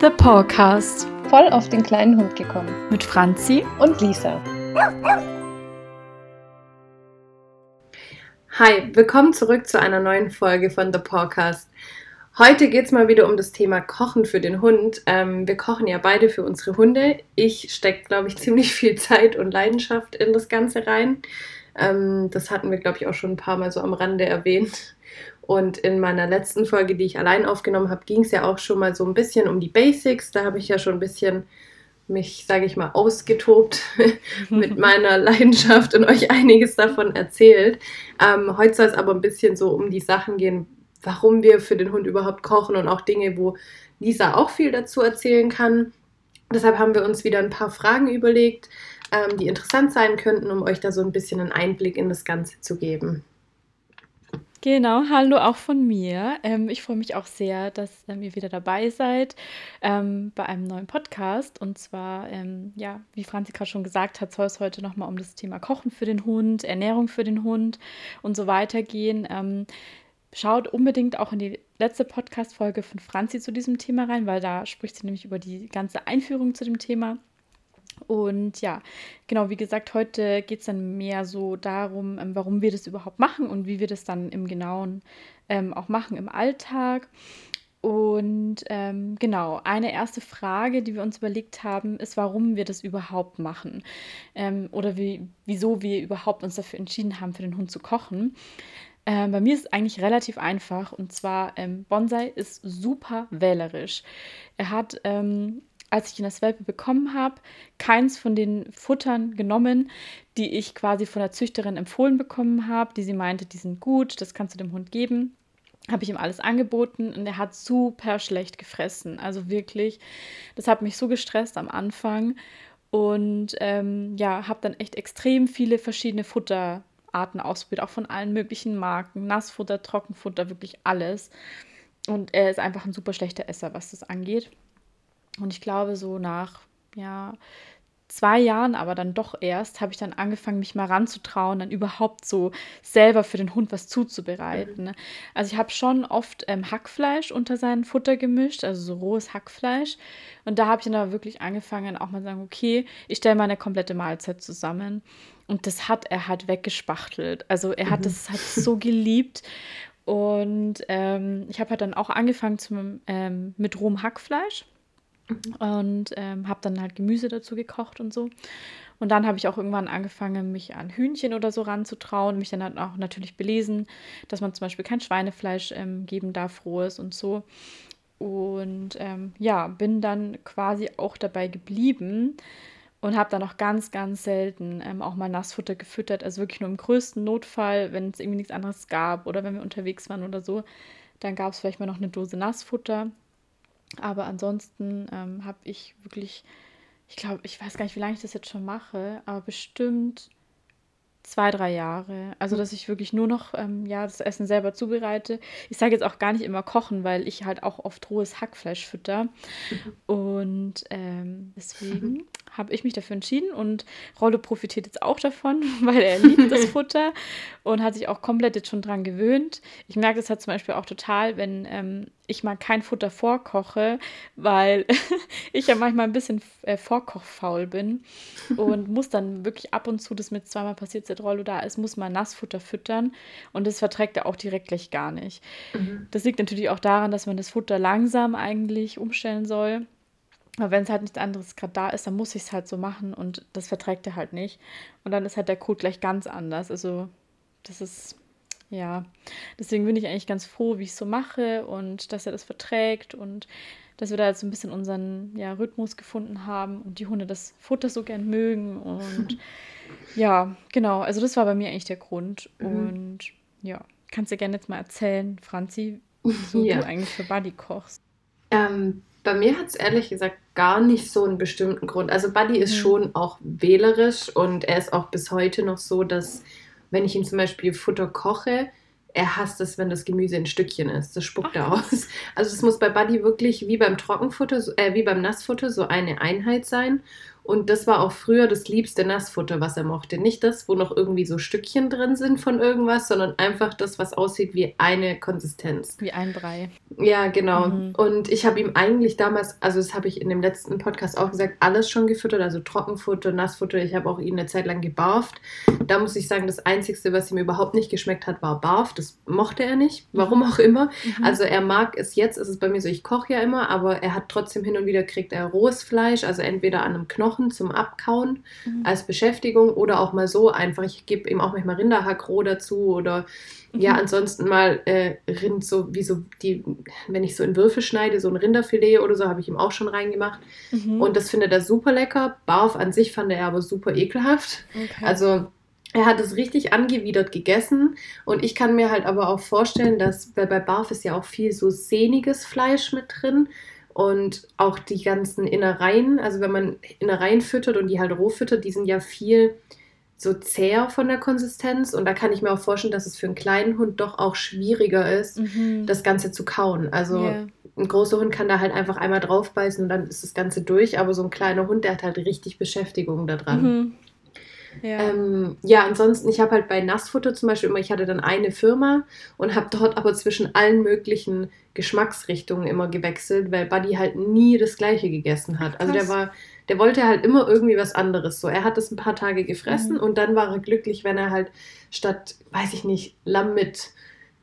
The Podcast. Voll auf den kleinen Hund gekommen. Mit Franzi und Lisa. Hi, willkommen zurück zu einer neuen Folge von The Podcast. Heute geht es mal wieder um das Thema Kochen für den Hund. Ähm, wir kochen ja beide für unsere Hunde. Ich stecke, glaube ich, ziemlich viel Zeit und Leidenschaft in das Ganze rein. Ähm, das hatten wir, glaube ich, auch schon ein paar Mal so am Rande erwähnt. Und in meiner letzten Folge, die ich allein aufgenommen habe, ging es ja auch schon mal so ein bisschen um die Basics. Da habe ich ja schon ein bisschen mich, sage ich mal, ausgetobt mit meiner Leidenschaft und euch einiges davon erzählt. Ähm, heute soll es aber ein bisschen so um die Sachen gehen, warum wir für den Hund überhaupt kochen und auch Dinge, wo Lisa auch viel dazu erzählen kann. Deshalb haben wir uns wieder ein paar Fragen überlegt, ähm, die interessant sein könnten, um euch da so ein bisschen einen Einblick in das Ganze zu geben. Genau, hallo auch von mir. Ähm, ich freue mich auch sehr, dass ähm, ihr wieder dabei seid ähm, bei einem neuen Podcast. Und zwar, ähm, ja, wie Franzi gerade schon gesagt hat, soll es heute nochmal um das Thema Kochen für den Hund, Ernährung für den Hund und so weiter gehen. Ähm, schaut unbedingt auch in die letzte Podcast-Folge von Franzi zu diesem Thema rein, weil da spricht sie nämlich über die ganze Einführung zu dem Thema. Und ja, genau, wie gesagt, heute geht es dann mehr so darum, ähm, warum wir das überhaupt machen und wie wir das dann im Genauen ähm, auch machen im Alltag. Und ähm, genau, eine erste Frage, die wir uns überlegt haben, ist, warum wir das überhaupt machen. Ähm, oder wie, wieso wir überhaupt uns dafür entschieden haben, für den Hund zu kochen. Ähm, bei mir ist es eigentlich relativ einfach. Und zwar, ähm, Bonsai ist super wählerisch. Er hat ähm, als ich ihn das Welpe bekommen habe, keins von den Futtern genommen, die ich quasi von der Züchterin empfohlen bekommen habe, die sie meinte, die sind gut, das kannst du dem Hund geben. Habe ich ihm alles angeboten und er hat super schlecht gefressen. Also wirklich, das hat mich so gestresst am Anfang. Und ähm, ja, habe dann echt extrem viele verschiedene Futterarten ausprobiert, auch von allen möglichen Marken. Nassfutter, Trockenfutter, wirklich alles. Und er ist einfach ein super schlechter Esser, was das angeht. Und ich glaube, so nach, ja, zwei Jahren, aber dann doch erst, habe ich dann angefangen, mich mal ranzutrauen, dann überhaupt so selber für den Hund was zuzubereiten. Mhm. Also ich habe schon oft ähm, Hackfleisch unter sein Futter gemischt, also so rohes Hackfleisch. Und da habe ich dann aber wirklich angefangen, auch mal zu sagen, okay, ich stelle mal eine komplette Mahlzeit zusammen. Und das hat er halt weggespachtelt. Also er hat mhm. das halt so geliebt. Und ähm, ich habe halt dann auch angefangen zum, ähm, mit rohem Hackfleisch und ähm, habe dann halt Gemüse dazu gekocht und so. Und dann habe ich auch irgendwann angefangen, mich an Hühnchen oder so ranzutrauen, mich dann halt auch natürlich belesen, dass man zum Beispiel kein Schweinefleisch ähm, geben darf, rohes und so. Und ähm, ja, bin dann quasi auch dabei geblieben und habe dann auch ganz, ganz selten ähm, auch mal Nassfutter gefüttert. Also wirklich nur im größten Notfall, wenn es irgendwie nichts anderes gab oder wenn wir unterwegs waren oder so. Dann gab es vielleicht mal noch eine Dose Nassfutter. Aber ansonsten ähm, habe ich wirklich, ich glaube, ich weiß gar nicht, wie lange ich das jetzt schon mache, aber bestimmt zwei, drei Jahre. Also, dass ich wirklich nur noch ähm, ja, das Essen selber zubereite. Ich sage jetzt auch gar nicht immer kochen, weil ich halt auch oft rohes Hackfleisch fütter. Und ähm, deswegen habe ich mich dafür entschieden und Rollo profitiert jetzt auch davon, weil er liebt das Futter und hat sich auch komplett jetzt schon dran gewöhnt. Ich merke das halt zum Beispiel auch total, wenn ähm, ich mal kein Futter vorkoche, weil ich ja manchmal ein bisschen äh, vorkochfaul bin und muss dann wirklich ab und zu, das mit zweimal passiert, seit Rollo da ist, muss man Nassfutter füttern und das verträgt er auch direkt gleich gar nicht. Mhm. Das liegt natürlich auch daran, dass man das Futter langsam eigentlich umstellen soll aber wenn es halt nichts anderes gerade da ist, dann muss ich es halt so machen und das verträgt er halt nicht. Und dann ist halt der Code gleich ganz anders. Also das ist, ja, deswegen bin ich eigentlich ganz froh, wie ich es so mache und dass er das verträgt und dass wir da jetzt so ein bisschen unseren ja, Rhythmus gefunden haben und die Hunde das Futter so gern mögen. Und ja, genau, also das war bei mir eigentlich der Grund. Mhm. Und ja, kannst du gerne jetzt mal erzählen, Franzi, wieso ja. du eigentlich für Buddy kochst. Ähm, bei mir hat es ehrlich gesagt gar nicht so einen bestimmten Grund. Also Buddy ist mhm. schon auch wählerisch und er ist auch bis heute noch so, dass wenn ich ihm zum Beispiel Futter koche, er hasst es, wenn das Gemüse in Stückchen ist. Das spuckt er aus. Also es muss bei Buddy wirklich wie beim Trockenfutter, äh, wie beim Nassfutter so eine Einheit sein. Und das war auch früher das liebste Nassfutter, was er mochte. Nicht das, wo noch irgendwie so Stückchen drin sind von irgendwas, sondern einfach das, was aussieht wie eine Konsistenz. Wie ein Brei. Ja, genau. Mhm. Und ich habe ihm eigentlich damals, also das habe ich in dem letzten Podcast auch gesagt, alles schon gefüttert, also Trockenfutter, Nassfutter. Ich habe auch ihn eine Zeit lang gebarft. Da muss ich sagen, das Einzige, was ihm überhaupt nicht geschmeckt hat, war Barf. Das mochte er nicht, warum auch immer. Mhm. Also er mag es jetzt, ist es bei mir so, ich koche ja immer, aber er hat trotzdem hin und wieder kriegt er rohes Fleisch, also entweder an einem Knochen Knochen zum Abkauen mhm. als Beschäftigung oder auch mal so einfach. Ich gebe ihm auch manchmal Rinderhack roh dazu oder mhm. ja, ansonsten mal äh, Rind, so wie so die, wenn ich so in Würfel schneide, so ein Rinderfilet oder so, habe ich ihm auch schon reingemacht. Mhm. Und das findet er super lecker. Barf an sich fand er aber super ekelhaft. Okay. Also er hat es richtig angewidert gegessen und ich kann mir halt aber auch vorstellen, dass bei, bei Barf ist ja auch viel so sehniges Fleisch mit drin und auch die ganzen Innereien, also wenn man Innereien füttert und die halt roh füttert, die sind ja viel so zäher von der Konsistenz. Und da kann ich mir auch vorstellen, dass es für einen kleinen Hund doch auch schwieriger ist, mhm. das Ganze zu kauen. Also yeah. ein großer Hund kann da halt einfach einmal draufbeißen und dann ist das Ganze durch. Aber so ein kleiner Hund, der hat halt richtig Beschäftigung daran. Mhm. Ja. Ähm, ja, ansonsten, ich habe halt bei Nassfutter zum Beispiel immer, ich hatte dann eine Firma und habe dort aber zwischen allen möglichen Geschmacksrichtungen immer gewechselt, weil Buddy halt nie das gleiche gegessen hat. Also der war, der wollte halt immer irgendwie was anderes. So, er hat das ein paar Tage gefressen mhm. und dann war er glücklich, wenn er halt statt, weiß ich nicht, Lamm mit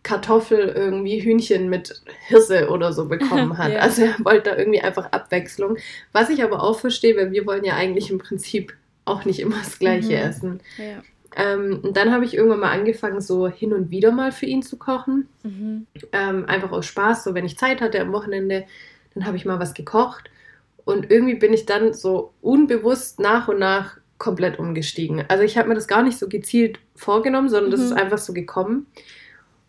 Kartoffel irgendwie Hühnchen mit Hirse oder so bekommen hat. ja. Also er wollte da irgendwie einfach Abwechslung. Was ich aber auch verstehe, weil wir wollen ja eigentlich im Prinzip auch nicht immer das gleiche mhm. essen. Ja. Ähm, und dann habe ich irgendwann mal angefangen, so hin und wieder mal für ihn zu kochen. Mhm. Ähm, einfach aus Spaß, so wenn ich Zeit hatte am Wochenende, dann habe ich mal was gekocht. Und irgendwie bin ich dann so unbewusst nach und nach komplett umgestiegen. Also ich habe mir das gar nicht so gezielt vorgenommen, sondern mhm. das ist einfach so gekommen.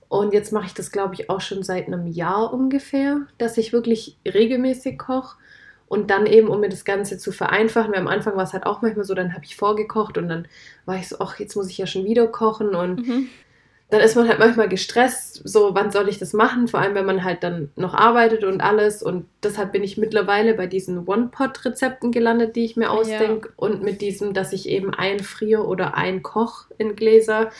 Und jetzt mache ich das, glaube ich, auch schon seit einem Jahr ungefähr, dass ich wirklich regelmäßig koche. Und dann eben, um mir das Ganze zu vereinfachen, weil am Anfang war es halt auch manchmal so, dann habe ich vorgekocht und dann war ich so, ach, jetzt muss ich ja schon wieder kochen und mhm. dann ist man halt manchmal gestresst, so, wann soll ich das machen? Vor allem, wenn man halt dann noch arbeitet und alles und deshalb bin ich mittlerweile bei diesen One-Pot-Rezepten gelandet, die ich mir ausdenke ja. und mit diesem, dass ich eben einfriere oder einkoche in Gläser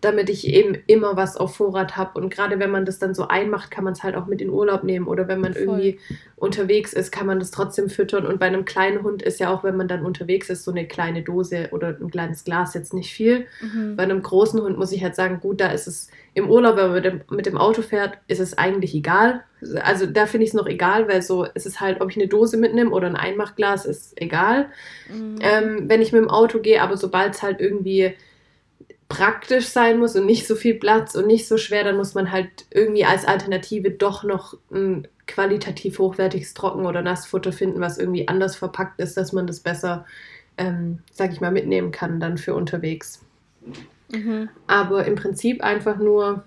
damit ich eben immer was auf Vorrat habe. Und gerade wenn man das dann so einmacht, kann man es halt auch mit in Urlaub nehmen. Oder wenn man Voll. irgendwie unterwegs ist, kann man das trotzdem füttern. Und bei einem kleinen Hund ist ja auch, wenn man dann unterwegs ist, so eine kleine Dose oder ein kleines Glas jetzt nicht viel. Mhm. Bei einem großen Hund muss ich halt sagen, gut, da ist es im Urlaub, wenn man mit dem, mit dem Auto fährt, ist es eigentlich egal. Also da finde ich es noch egal, weil so ist es halt, ob ich eine Dose mitnehme oder ein Einmachglas, ist egal. Mhm. Ähm, wenn ich mit dem Auto gehe, aber sobald es halt irgendwie praktisch sein muss und nicht so viel Platz und nicht so schwer, dann muss man halt irgendwie als Alternative doch noch ein qualitativ hochwertiges Trocken- oder Nassfutter finden, was irgendwie anders verpackt ist, dass man das besser, ähm, sag ich mal, mitnehmen kann dann für unterwegs. Mhm. Aber im Prinzip einfach nur,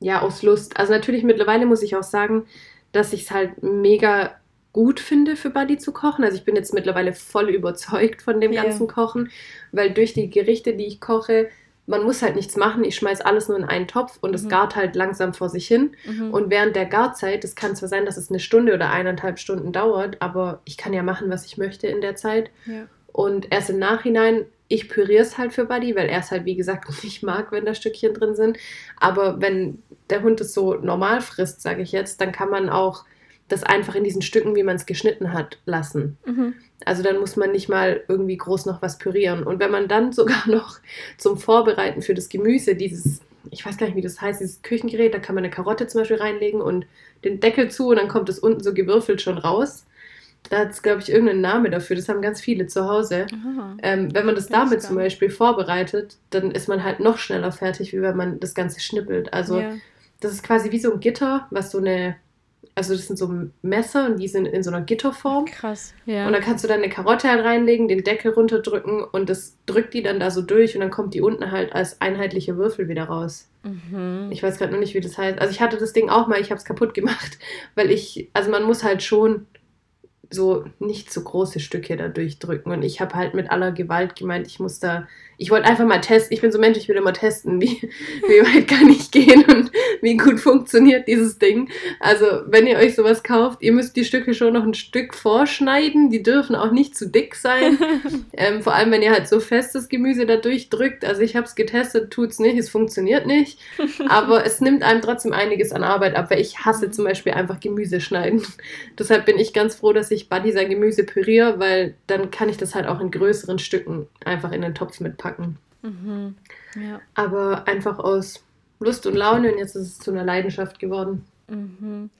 ja, aus Lust. Also natürlich mittlerweile muss ich auch sagen, dass ich es halt mega gut finde, für Buddy zu kochen. Also ich bin jetzt mittlerweile voll überzeugt von dem yeah. ganzen Kochen, weil durch die Gerichte, die ich koche, man muss halt nichts machen, ich schmeiß alles nur in einen Topf und es mhm. gart halt langsam vor sich hin. Mhm. Und während der Garzeit, es kann zwar sein, dass es eine Stunde oder eineinhalb Stunden dauert, aber ich kann ja machen, was ich möchte in der Zeit. Ja. Und erst im Nachhinein, ich püriere es halt für Buddy, weil er es halt, wie gesagt, nicht mag, wenn da Stückchen drin sind. Aber wenn der Hund es so normal frisst, sage ich jetzt, dann kann man auch das einfach in diesen Stücken, wie man es geschnitten hat, lassen. Mhm. Also dann muss man nicht mal irgendwie groß noch was pürieren. Und wenn man dann sogar noch zum Vorbereiten für das Gemüse dieses, ich weiß gar nicht, wie das heißt, dieses Küchengerät, da kann man eine Karotte zum Beispiel reinlegen und den Deckel zu und dann kommt es unten so gewürfelt schon raus. Da hat es, glaube ich, irgendeinen Namen dafür. Das haben ganz viele zu Hause. Ähm, wenn man das damit zum Beispiel vorbereitet, dann ist man halt noch schneller fertig, wie wenn man das Ganze schnippelt. Also ja. das ist quasi wie so ein Gitter, was so eine also das sind so Messer und die sind in so einer Gitterform. Krass, ja. Und da kannst du dann eine Karotte halt reinlegen, den Deckel runterdrücken und das drückt die dann da so durch und dann kommt die unten halt als einheitliche Würfel wieder raus. Mhm. Ich weiß gerade noch nicht, wie das heißt. Also ich hatte das Ding auch mal, ich habe es kaputt gemacht, weil ich, also man muss halt schon so nicht so große Stücke da durchdrücken und ich habe halt mit aller Gewalt gemeint, ich muss da, ich wollte einfach mal testen. Ich bin so Mensch, ich will immer testen, wie, wie weit kann ich gehen und wie gut funktioniert dieses Ding. Also, wenn ihr euch sowas kauft, ihr müsst die Stücke schon noch ein Stück vorschneiden. Die dürfen auch nicht zu dick sein. ähm, vor allem, wenn ihr halt so festes Gemüse da durchdrückt. Also, ich habe es getestet, tut es nicht, es funktioniert nicht. Aber es nimmt einem trotzdem einiges an Arbeit ab, weil ich hasse zum Beispiel einfach Gemüse schneiden. Deshalb bin ich ganz froh, dass ich Buddy sein Gemüse püriere, weil dann kann ich das halt auch in größeren Stücken einfach in den Topf mitpacken. Mhm. Ja. Aber einfach aus Lust und Laune und jetzt ist es zu einer Leidenschaft geworden. Mhm.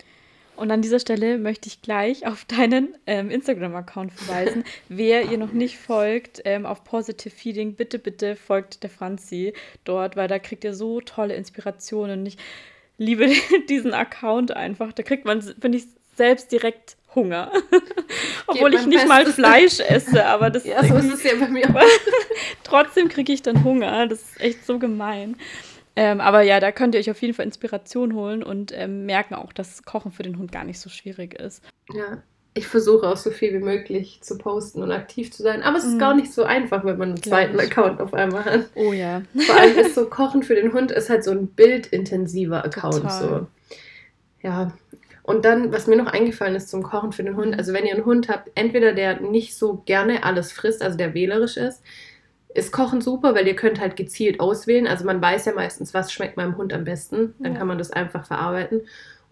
Und an dieser Stelle möchte ich gleich auf deinen ähm, Instagram-Account verweisen. Wer ihr noch nicht folgt, ähm, auf Positive Feeding, bitte, bitte folgt der Franzi dort, weil da kriegt ihr so tolle Inspirationen. Und ich liebe diesen Account einfach. Da kriegt man, finde ich, selbst direkt Hunger. Obwohl ich nicht Bestes. mal Fleisch esse, aber das ja, so ist es ja bei mir. Trotzdem kriege ich dann Hunger. Das ist echt so gemein. Ähm, aber ja, da könnt ihr euch auf jeden Fall Inspiration holen und ähm, merken auch, dass Kochen für den Hund gar nicht so schwierig ist. Ja, ich versuche auch so viel wie möglich zu posten und aktiv zu sein. Aber es ist mm. gar nicht so einfach, wenn man einen zweiten Account auf einmal hat. Oh ja. Vor allem ist so Kochen für den Hund ist halt so ein bildintensiver Account. So. Ja. Und dann, was mir noch eingefallen ist zum Kochen für den Hund, also wenn ihr einen Hund habt, entweder der nicht so gerne alles frisst, also der wählerisch ist, ist Kochen super, weil ihr könnt halt gezielt auswählen. Also man weiß ja meistens, was schmeckt meinem Hund am besten. Dann ja. kann man das einfach verarbeiten.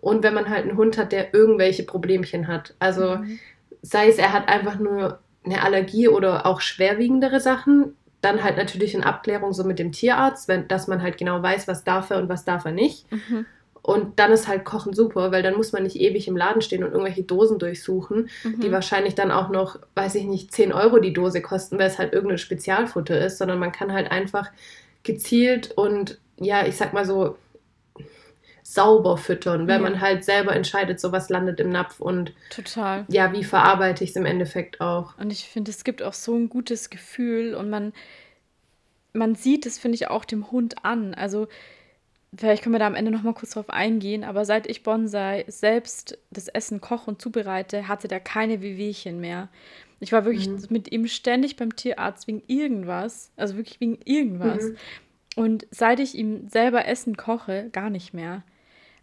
Und wenn man halt einen Hund hat, der irgendwelche Problemchen hat. Also mhm. sei es, er hat einfach nur eine Allergie oder auch schwerwiegendere Sachen, dann halt natürlich in Abklärung so mit dem Tierarzt, wenn, dass man halt genau weiß, was darf er und was darf er nicht. Mhm. Und dann ist halt Kochen super, weil dann muss man nicht ewig im Laden stehen und irgendwelche Dosen durchsuchen, mhm. die wahrscheinlich dann auch noch, weiß ich nicht, 10 Euro die Dose kosten, weil es halt irgendein Spezialfutter ist, sondern man kann halt einfach gezielt und ja, ich sag mal so, sauber füttern, wenn ja. man halt selber entscheidet, so was landet im Napf und total. Ja, wie verarbeite ich es im Endeffekt auch. Und ich finde, es gibt auch so ein gutes Gefühl und man, man sieht es, finde ich, auch dem Hund an. Also vielleicht können wir da am Ende noch mal kurz drauf eingehen, aber seit ich Bonsai selbst das Essen koche und zubereite, hatte der keine Wehwehchen mehr. Ich war wirklich mhm. mit ihm ständig beim Tierarzt wegen irgendwas, also wirklich wegen irgendwas. Mhm. Und seit ich ihm selber Essen koche, gar nicht mehr.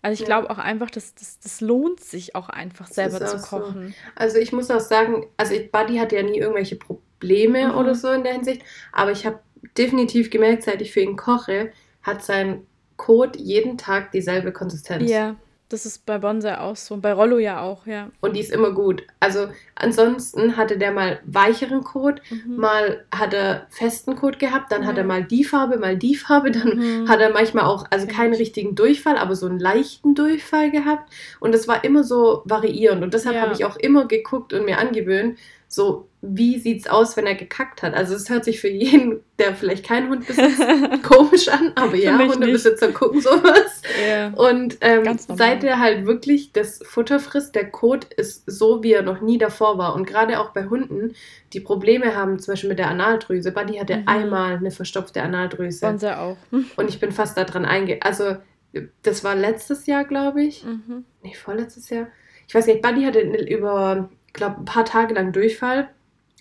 Also ich ja. glaube auch einfach, dass das, das lohnt sich auch einfach selber zu kochen. So. Also ich muss auch sagen, also Buddy hatte ja nie irgendwelche Probleme mhm. oder so in der Hinsicht, aber ich habe definitiv gemerkt, seit ich für ihn koche, hat sein Kot jeden Tag dieselbe Konsistenz. Ja, das ist bei Bonsai auch so. Bei Rollo ja auch, ja. Und die ist immer gut. Also ansonsten hatte der mal weicheren Kot, mhm. mal hat er festen Kot gehabt, dann ja. hat er mal die Farbe, mal die Farbe, dann mhm. hat er manchmal auch, also keinen richtigen Durchfall, aber so einen leichten Durchfall gehabt. Und das war immer so variierend. Und deshalb ja. habe ich auch immer geguckt und mir angewöhnt, so, wie sieht's aus, wenn er gekackt hat? Also es hört sich für jeden, der vielleicht keinen Hund besitzt, komisch an, aber ja, Hundebesitzer nicht. gucken sowas. Yeah. Und ähm, seit er halt wirklich das Futter frisst, der Kot ist so, wie er noch nie davor war. Und gerade auch bei Hunden, die Probleme haben, zum Beispiel mit der Analdrüse. Buddy hatte mhm. einmal eine verstopfte Analdrüse. Bonser auch. Und ich bin fast daran einge... Also das war letztes Jahr, glaube ich. Mhm. Nee, vorletztes Jahr. Ich weiß nicht, Buddy hatte über glaube, ein paar Tage lang Durchfall,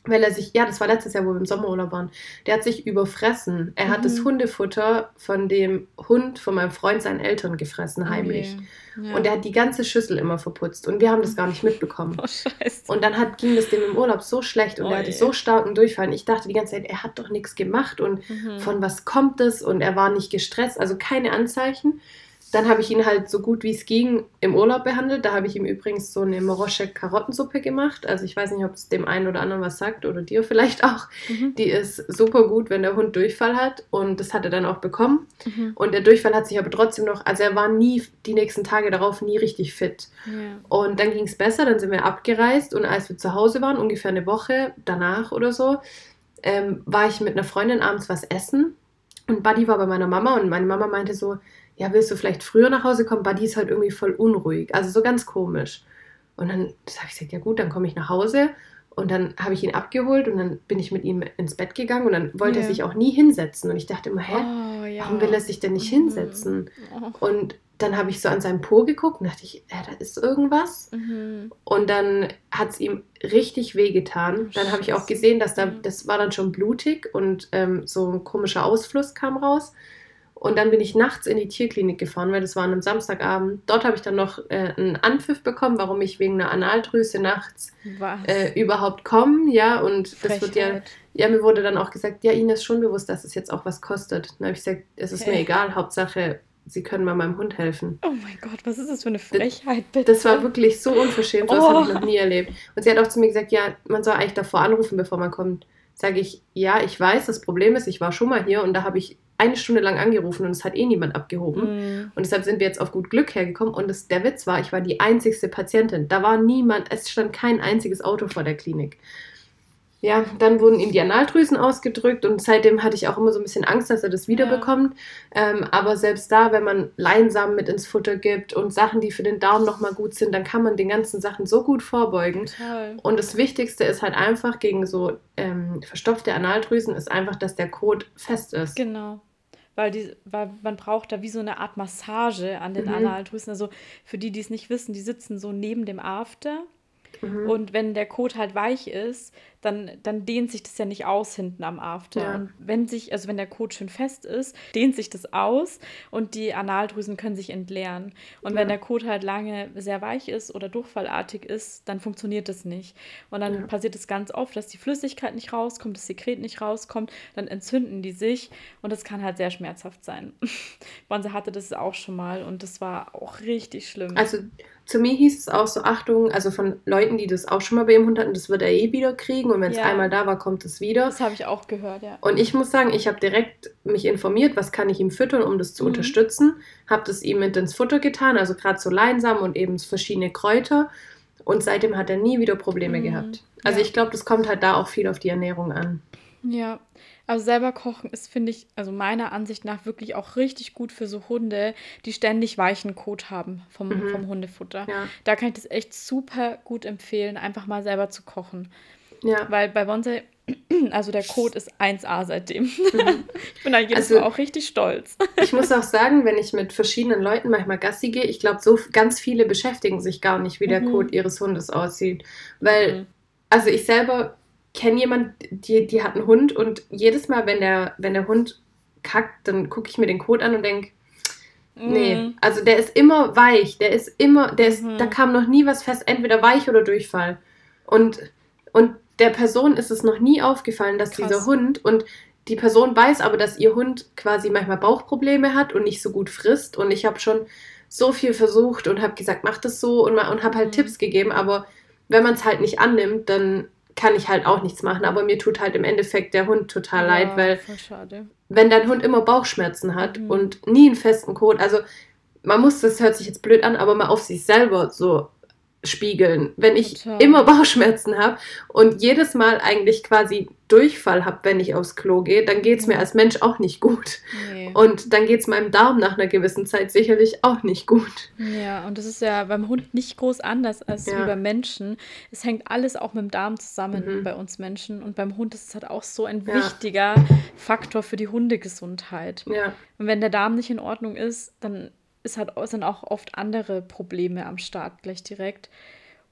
weil er sich, ja, das war letztes Jahr, wo wir im Sommerurlaub waren, der hat sich überfressen. Er mhm. hat das mhm. Hundefutter von dem Hund von meinem Freund seinen Eltern gefressen, oh heimlich. Okay. Ja. Und er hat die ganze Schüssel immer verputzt und wir haben das gar nicht mitbekommen. Oh. Und dann hat, ging es dem im Urlaub so schlecht und oh, er hatte je. so starken Durchfall. Und ich dachte die ganze Zeit, er hat doch nichts gemacht und mhm. von was kommt es? Und er war nicht gestresst, also keine Anzeichen. Dann habe ich ihn halt so gut wie es ging im Urlaub behandelt. Da habe ich ihm übrigens so eine Morosche Karottensuppe gemacht. Also ich weiß nicht, ob es dem einen oder anderen was sagt oder dir vielleicht auch. Mhm. Die ist super gut, wenn der Hund Durchfall hat. Und das hat er dann auch bekommen. Mhm. Und der Durchfall hat sich aber trotzdem noch, also er war nie die nächsten Tage darauf nie richtig fit. Ja. Und dann ging es besser, dann sind wir abgereist und als wir zu Hause waren, ungefähr eine Woche danach oder so, ähm, war ich mit einer Freundin abends was essen. Und Buddy war bei meiner Mama und meine Mama meinte so, ja, willst du vielleicht früher nach Hause kommen? Buddy ist halt irgendwie voll unruhig. Also so ganz komisch. Und dann habe ich gesagt, ja gut, dann komme ich nach Hause. Und dann habe ich ihn abgeholt und dann bin ich mit ihm ins Bett gegangen und dann wollte ja. er sich auch nie hinsetzen. Und ich dachte immer, hä, oh, ja. warum will er sich denn nicht mhm. hinsetzen? Oh. Und dann habe ich so an seinem Po geguckt und dachte ich, äh, da ist irgendwas. Mhm. Und dann hat es ihm richtig wehgetan. Dann habe ich auch gesehen, dass da, Mhm. das war dann schon blutig und ähm, so ein komischer Ausfluss kam raus. Und dann bin ich nachts in die Tierklinik gefahren, weil das war an einem Samstagabend. Dort habe ich dann noch äh, einen Anpfiff bekommen, warum ich wegen einer Analdrüse nachts äh, überhaupt komme. Ja, und das wird ja, Frechheit. ja, mir wurde dann auch gesagt, ja, Ihnen ist schon bewusst, dass es jetzt auch was kostet. Dann habe ich gesagt, es ist mir Hä? egal, Hauptsache, Sie können mal meinem Hund helfen. Oh mein Gott, was ist das für eine Frechheit, bitte? Das war wirklich so unverschämt, das Oh. habe ich noch nie erlebt. Und sie hat auch zu mir gesagt, ja, man soll eigentlich davor anrufen, bevor man kommt. Sage ich, ja, ich weiß, das Problem ist, ich war schon mal hier und da habe ich eine Stunde lang angerufen und es hat eh niemand abgehoben. Mhm. Und deshalb sind wir jetzt auf gut Glück hergekommen. Und das, der Witz war, ich war die einzigste Patientin. Da war niemand, es stand kein einziges Auto vor der Klinik. Ja, dann wurden ihm die Analdrüsen ausgedrückt und seitdem hatte ich auch immer so ein bisschen Angst, dass er das wiederbekommt. Ähm, aber selbst da, wenn man Leinsamen mit ins Futter gibt und Sachen, die für den Darm nochmal gut sind, dann kann man den ganzen Sachen so gut vorbeugen. Total. Und das Wichtigste ist halt einfach gegen so ähm, verstopfte Analdrüsen, ist einfach, dass der Kot fest ist. Genau. Weil, die, weil man braucht da wie so eine Art Massage an den Mhm. Analdrüsen. Also für die, die es nicht wissen, die sitzen so neben dem After. Mhm. Und wenn der Kot halt weich ist, dann, dann dehnt sich das ja nicht aus hinten am After. Ja. Und wenn sich, also wenn der Kot schön fest ist, dehnt sich das aus und die Analdrüsen können sich entleeren. Und wenn Ja. der Kot halt lange sehr weich ist oder durchfallartig ist, dann funktioniert das nicht. Und dann Ja. passiert es ganz oft, dass die Flüssigkeit nicht rauskommt, das Sekret nicht rauskommt, dann entzünden die sich und das kann halt sehr schmerzhaft sein. Bonse hatte das auch schon mal und das war auch richtig schlimm. Also zu mir hieß es auch so, Achtung, also von Leuten, die das auch schon mal bei ihrem Hund hatten, das wird er eh wieder kriegen und wenn es Ja. einmal da war, kommt es wieder. das habe ich auch gehört, ja. Und ich muss sagen, ich habe direkt mich informiert, was kann ich ihm füttern, um das zu Mhm. unterstützen. Habe das ihm mit ins Futter getan, also gerade so Leinsamen und eben verschiedene Kräuter. Und seitdem hat er nie wieder Probleme Mhm. gehabt. Also Ja. ich glaube, das kommt halt da auch viel auf die Ernährung an. Ja, also selber kochen ist, finde ich, also meiner Ansicht nach wirklich auch richtig gut für so Hunde, die ständig weichen Kot haben vom, Mhm. vom Hundefutter. Ja, Da kann ich das echt super gut empfehlen, einfach mal selber zu kochen. Ja. Weil bei Bonsai, also der Kot ist 1A seitdem. Mhm. Ich bin da jedes Also- Mal auch richtig stolz. Ich muss auch sagen, wenn ich mit verschiedenen Leuten manchmal Gassi gehe, ich glaube, so ganz viele beschäftigen sich gar nicht, wie der Mhm. Kot ihres Hundes aussieht. Weil Mhm. also ich selber kenne jemanden, die, die hat einen Hund und jedes Mal, wenn der, wenn der Hund kackt, dann gucke ich mir den Kot an und denke, nee, Mhm. also der ist immer weich, der ist immer, der ist, Mhm. da kam noch nie was fest, entweder weich oder Durchfall. Und, und der Person ist es noch nie aufgefallen, dass Krass. dieser Hund und die Person weiß aber, dass ihr Hund quasi manchmal Bauchprobleme hat und nicht so gut frisst. Und ich habe schon so viel versucht und habe gesagt, mach das so und, und habe halt Mhm. Tipps gegeben. Aber wenn man es halt nicht annimmt, dann kann ich halt auch nichts machen. Aber mir tut halt im Endeffekt der Hund total leid, Ja, weil voll schade. wenn dein Hund immer Bauchschmerzen hat Mhm. und nie einen festen Kot, also man muss, das hört sich jetzt blöd an, aber mal auf sich selber so spiegeln. Wenn ich Total. immer Bauchschmerzen habe und jedes Mal eigentlich quasi Durchfall habe, wenn ich aufs Klo gehe, dann geht es mir als Mensch auch nicht gut. Nee. Und dann geht es meinem Darm nach einer gewissen Zeit sicherlich auch nicht gut. Ja, und das ist ja beim Hund nicht groß anders als Ja. wie beim Menschen. Es hängt alles auch mit dem Darm zusammen Mhm. bei uns Menschen. Und beim Hund ist es halt auch so ein Ja. wichtiger Faktor für die Hundegesundheit. Ja, Und wenn der Darm nicht in Ordnung ist, dann ist halt, sind auch oft andere Probleme am Start gleich direkt.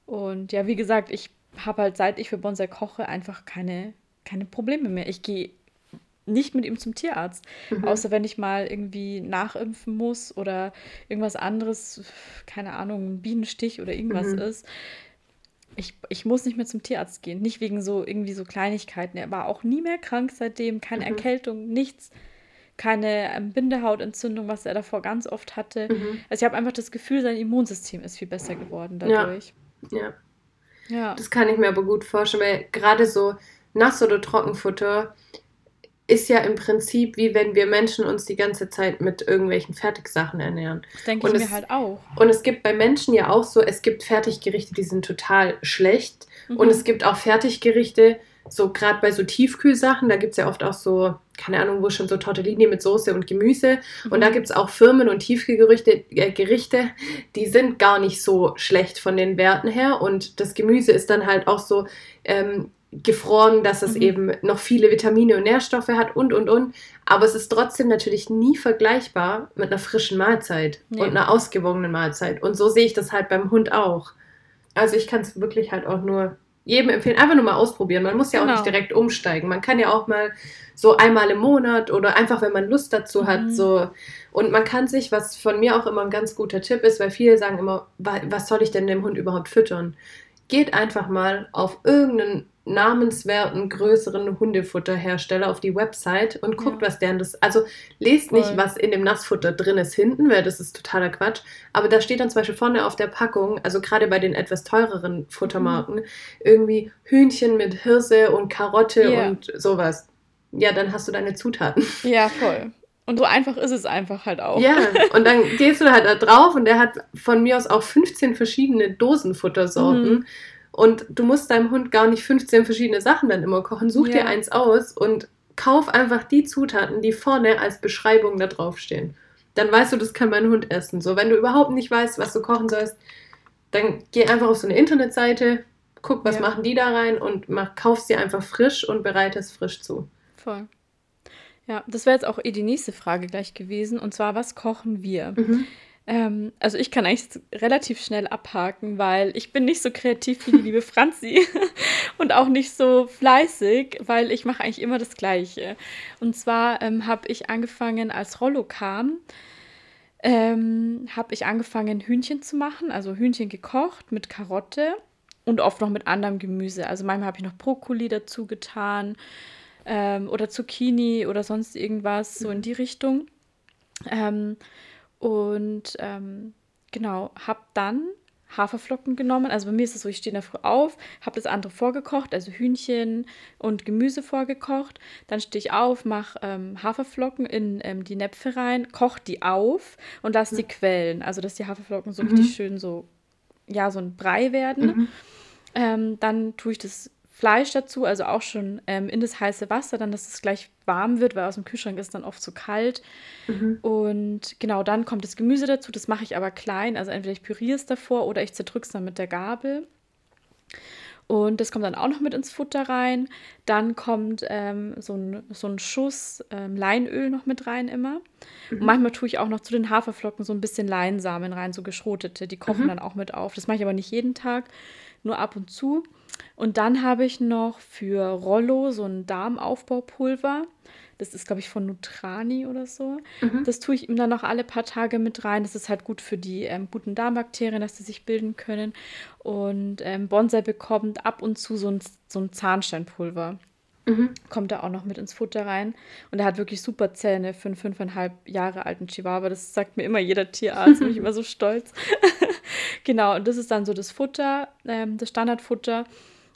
Und ja, wie gesagt, ich habe halt, seit ich für Bonsai koche, einfach keine, keine Probleme mehr. Ich gehe nicht mit ihm zum Tierarzt. Mhm. Außer wenn ich mal irgendwie nachimpfen muss oder irgendwas anderes, keine Ahnung, ein Bienenstich oder irgendwas Mhm. ist. Ich, ich muss nicht mehr zum Tierarzt gehen. Nicht wegen so irgendwie so Kleinigkeiten. Er war auch nie mehr krank seitdem, keine Mhm. Erkältung, nichts. Keine ähm, Bindehautentzündung, was er davor ganz oft hatte. Mhm. Also ich habe einfach das Gefühl, sein Immunsystem ist viel besser geworden Ja. dadurch. ja. Ja. Das kann ich mir aber gut vorstellen, weil gerade so Nass- oder Trockenfutter ist ja im Prinzip wie wenn wir Menschen uns die ganze Zeit mit irgendwelchen Fertigsachen ernähren. Das denke Und ich mir es- halt auch. Und es gibt bei Menschen ja auch so, es gibt Fertiggerichte, die sind total schlecht. Und Mhm. es gibt auch Fertiggerichte, so gerade bei so Tiefkühlsachen, da gibt es ja oft auch so, keine Ahnung, wo schon so Tortellini mit Soße und Gemüse. Und da Mhm. gibt es auch Firmen und Tiefkühlgerichte, äh, Gerichte, die sind gar nicht so schlecht von den Werten her. Und das Gemüse ist dann halt auch so, ähm, gefroren, dass es Mhm. eben noch viele Vitamine und Nährstoffe hat und, und, und. Aber es ist trotzdem natürlich nie vergleichbar mit einer frischen Mahlzeit Nee. und einer ausgewogenen Mahlzeit. Und so sehe ich das halt beim Hund auch. Also ich kann es wirklich halt auch nur jedem empfehlen, einfach nur mal ausprobieren. Man muss ja auch Genau. nicht direkt umsteigen. Man kann ja auch mal so einmal im Monat oder einfach, wenn man Lust dazu hat, Mhm. so. Und man kann sich, was von mir auch immer ein ganz guter Tipp ist, weil viele sagen immer, "Wa- was soll ich denn dem Hund überhaupt füttern? Geht einfach mal auf irgendeinen namenswerten, größeren Hundefutterhersteller auf die Website und guckt, Ja. was deren das. Also lest nicht, Voll. was in dem Nassfutter drin ist hinten, weil das ist totaler Quatsch. Aber da steht dann zum Beispiel vorne auf der Packung, also gerade bei den etwas teureren Futtermarken, irgendwie Hühnchen mit Hirse und Karotte Ja. und sowas. Ja, dann hast du deine Zutaten. Ja, voll. Und so einfach ist es einfach halt auch. Ja, und dann gehst du halt da drauf und der hat von mir aus auch 15 verschiedene Dosenfuttersorten. Mhm. Und du musst deinem Hund gar nicht 15 verschiedene Sachen dann immer kochen. Such dir Ja. eins aus und kauf einfach die Zutaten, die vorne als Beschreibung da draufstehen. Dann weißt du, das kann mein Hund essen. So, wenn du überhaupt nicht weißt, was du kochen sollst, dann geh einfach auf so eine Internetseite, guck, was Ja. machen die da rein und mach, kauf sie einfach frisch und bereite es frisch zu. Voll. Ja, das wäre jetzt auch eh die nächste Frage gleich gewesen. Und zwar, was kochen wir? Mhm. Ähm, also ich kann eigentlich relativ schnell abhaken, weil ich bin nicht so kreativ wie die liebe Franzi und auch nicht so fleißig, weil ich mache eigentlich immer das Gleiche. Und zwar ähm, habe ich angefangen, als Rollo kam, ähm, habe ich angefangen, Hühnchen zu machen, also Hühnchen gekocht mit Karotte und oft noch mit anderem Gemüse. Also manchmal habe ich noch Brokkoli dazu getan ähm, oder Zucchini oder sonst irgendwas, so in die Richtung. Ähm, und ähm, genau, habe dann Haferflocken genommen. Also bei mir ist es so, ich stehe in der Früh auf, habe das andere vorgekocht, also Hühnchen und Gemüse vorgekocht. Dann stehe ich auf, mache ähm, Haferflocken in ähm, die Näpfe rein, koche die auf und lasse die quellen. Also dass die Haferflocken so Mhm. richtig schön so, ja, so ein Brei werden. Mhm. Ähm, dann tue ich das Fleisch dazu, also auch schon ähm, in das heiße Wasser, dann, dass es gleich warm wird, weil aus dem Kühlschrank ist dann oft zu kalt. Mhm. Und genau, dann kommt das Gemüse dazu. Das mache ich aber klein. Also entweder ich püriere es davor oder ich zerdrücke es dann mit der Gabel. Und das kommt dann auch noch mit ins Futter rein. Dann kommt ähm, so, ein, so ein Schuss ähm, Leinöl noch mit rein immer. Und manchmal tue ich auch noch zu den Haferflocken so ein bisschen Leinsamen rein, so geschrotete. Die kochen Mhm. dann auch mit auf. Das mache ich aber nicht jeden Tag, nur ab und zu. Und dann habe ich noch für Rollo so ein Darmaufbaupulver. Das ist, glaube ich, von Nutrani oder so. Mhm. Das tue ich ihm dann noch alle paar Tage mit rein. Das ist halt gut für die ähm, guten Darmbakterien, dass sie sich bilden können. Und ähm, Bonsai bekommt ab und zu so ein, so ein Zahnsteinpulver. Mhm. Kommt da auch noch mit ins Futter rein. Und er hat wirklich super Zähne für einen fünfeinhalb Jahre alten Chihuahua. Das sagt mir immer jeder Tierarzt. bin ich immer so stolz. genau, und das ist dann so das Futter, ähm, das Standardfutter.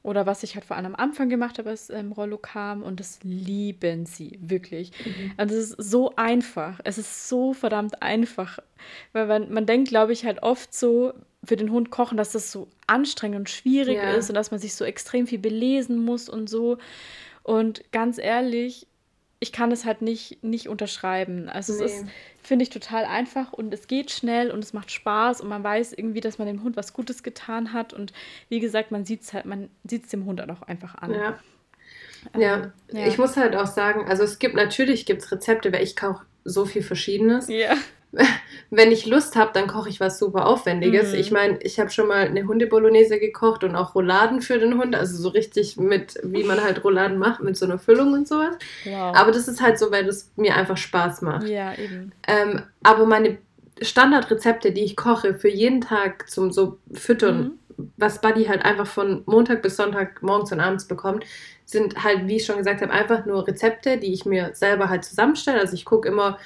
Oder was ich halt vor allem am Anfang gemacht habe, als ähm, Rollo kam. Und das lieben sie, wirklich. Mhm. Und es ist so einfach. Es ist so verdammt einfach. Weil man, man denkt, glaube ich, halt oft so für den Hund kochen, dass das so anstrengend und schwierig Ja. ist und dass man sich so extrem viel belesen muss und so. Und ganz ehrlich, ich kann es halt nicht, nicht unterschreiben. Also es Nee. ist, finde ich, total einfach und es geht schnell und es macht Spaß und man weiß irgendwie, dass man dem Hund was Gutes getan hat. Und wie gesagt, man sieht es halt, man sieht es dem Hund auch einfach an. Ja. Ähm, Ja. ja. ich muss halt auch sagen, also es gibt natürlich gibt's Rezepte, weil ich koche so viel Verschiedenes. Ja. Wenn ich Lust habe, dann koche ich was super Aufwendiges. Mhm. Ich meine, ich habe schon mal eine Hundebolognese gekocht und auch Rouladen für den Hund, also so richtig mit, wie man halt Rouladen macht, mit so einer Füllung und sowas. Wow. Aber das ist halt so, weil das mir einfach Spaß macht. ja, eben. Ähm, aber meine Standardrezepte, die ich koche für jeden Tag zum so Füttern, Mhm. was Buddy halt einfach von Montag bis Sonntag morgens und abends bekommt, sind halt, wie ich schon gesagt habe, einfach nur Rezepte, die ich mir selber halt zusammenstelle. Also ich gucke immer,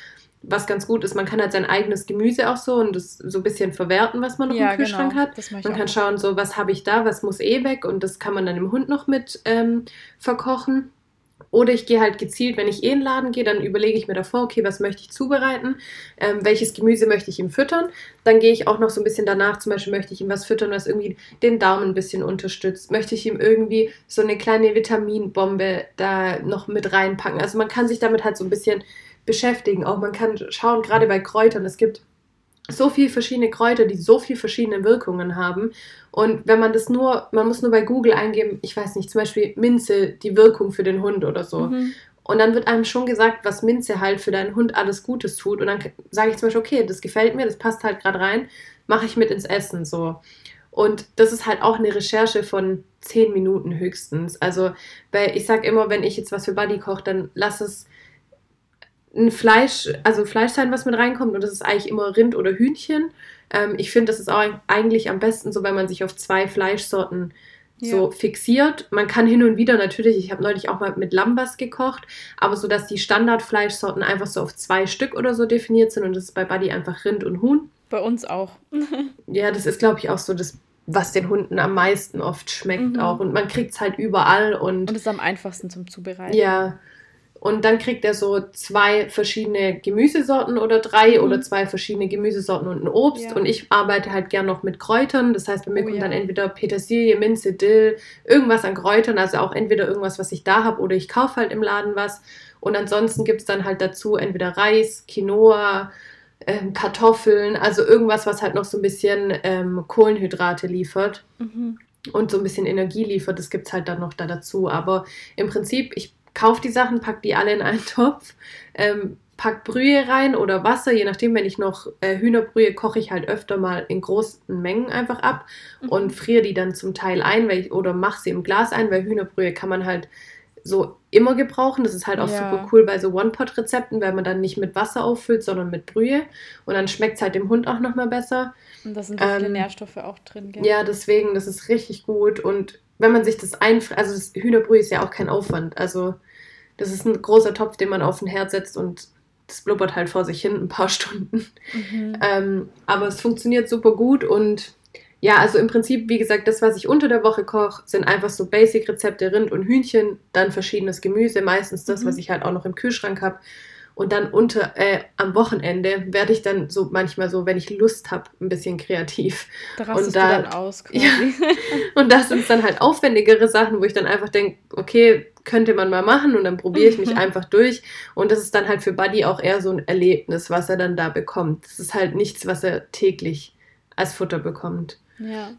was ganz gut ist, man kann halt sein eigenes Gemüse auch so und das so ein bisschen verwerten, was man noch ja, im Kühlschrank genau. hat. Man auch. kann schauen, so was habe ich da, was muss eh weg und das kann man dann dem Hund noch mit ähm, verkochen. Oder ich gehe halt gezielt, wenn ich eh in den Laden gehe, dann überlege ich mir davor, okay, was möchte ich zubereiten, ähm, welches Gemüse möchte ich ihm füttern. Dann gehe ich auch noch so ein bisschen danach, zum Beispiel möchte ich ihm was füttern, was irgendwie den Daumen ein bisschen unterstützt. Möchte ich ihm irgendwie so eine kleine Vitaminbombe da noch mit reinpacken. Also man kann sich damit halt so ein bisschen beschäftigen. Auch man kann schauen, gerade bei Kräutern, es gibt so viele verschiedene Kräuter, die so viele verschiedene Wirkungen haben. Und wenn man das nur, man muss nur bei Google eingeben, ich weiß nicht, zum Beispiel Minze, die Wirkung für den Hund oder so. Mhm. Und dann wird einem schon gesagt, was Minze halt für deinen Hund alles Gutes tut. Und dann sage ich zum Beispiel, okay, das gefällt mir, das passt halt gerade rein, mache ich mit ins Essen so. Und das ist halt auch eine Recherche von zehn Minuten höchstens. Also, weil ich sage immer, wenn ich jetzt was für Buddy koche, dann lass es ein Fleisch, also Fleisch sein, was mit reinkommt. Und das ist eigentlich immer Rind oder Hühnchen. Ähm, ich finde, das ist auch eigentlich am besten so, wenn man sich auf zwei Fleischsorten so fixiert. Man kann hin und wieder natürlich, ich habe neulich auch mal mit Lambas gekocht, aber so, dass die Standardfleischsorten einfach so auf zwei Stück oder so definiert sind und das ist bei Buddy einfach Rind und Huhn. Bei uns auch. ja, das ist, glaube ich, auch so das, was den Hunden am meisten oft schmeckt mhm. auch und man kriegt es halt überall und. Und ist am einfachsten zum Zubereiten. Ja, und dann kriegt er so zwei verschiedene Gemüsesorten oder drei mhm. oder zwei verschiedene Gemüsesorten und ein Obst. Ja. Und ich arbeite halt gern noch mit Kräutern. Das heißt, bei mir oh, kommt ja. dann entweder Petersilie, Minze, Dill, irgendwas an Kräutern. Also auch entweder irgendwas, was ich da habe oder ich kaufe halt im Laden was. Und ansonsten gibt es dann halt dazu entweder Reis, Quinoa, ähm, Kartoffeln, also irgendwas, was halt noch so ein bisschen ähm, Kohlenhydrate liefert. Mhm und so ein bisschen Energie liefert, das gibt es halt dann noch da dazu. Aber im Prinzip, ich kaufe die Sachen, pack die alle in einen Topf, ähm, pack Brühe rein oder Wasser, je nachdem, wenn ich noch äh, Hühnerbrühe koche ich halt öfter mal in großen Mengen einfach ab mhm. und friere die dann zum Teil ein ich, oder mache sie im Glas ein, weil Hühnerbrühe kann man halt so immer gebrauchen. Das ist halt auch ja. super cool bei so One-Pot-Rezepten, weil man dann nicht mit Wasser auffüllt, sondern mit Brühe. Und dann schmeckt es halt dem Hund auch nochmal besser. Und da sind so viele ähm, Nährstoffe auch drin, gell? Ja, deswegen, das ist richtig gut. Und wenn man sich das einfriert, also das Hühnerbrühe ist ja auch kein Aufwand. Also das ist ein großer Topf, den man auf den Herd setzt und das blubbert halt vor sich hin ein paar Stunden. Mhm. Ähm, aber es funktioniert super gut und ja, also im Prinzip, wie gesagt, das, was ich unter der Woche koche, sind einfach so Basic-Rezepte Rind und Hühnchen, dann verschiedenes Gemüse, meistens das, mhm. was ich halt auch noch im Kühlschrank habe. Und dann unter, äh, am Wochenende werde ich dann so manchmal so, wenn ich Lust habe, ein bisschen kreativ. Da und da, dann aus quasi. Ja, und das sind dann halt aufwendigere Sachen, wo ich dann einfach denke, okay, könnte man mal machen und dann probiere ich mich mhm. einfach durch. Und das ist dann halt für Buddy auch eher so ein Erlebnis, was er dann da bekommt. Das ist halt nichts, was er täglich als Futter bekommt. Ja.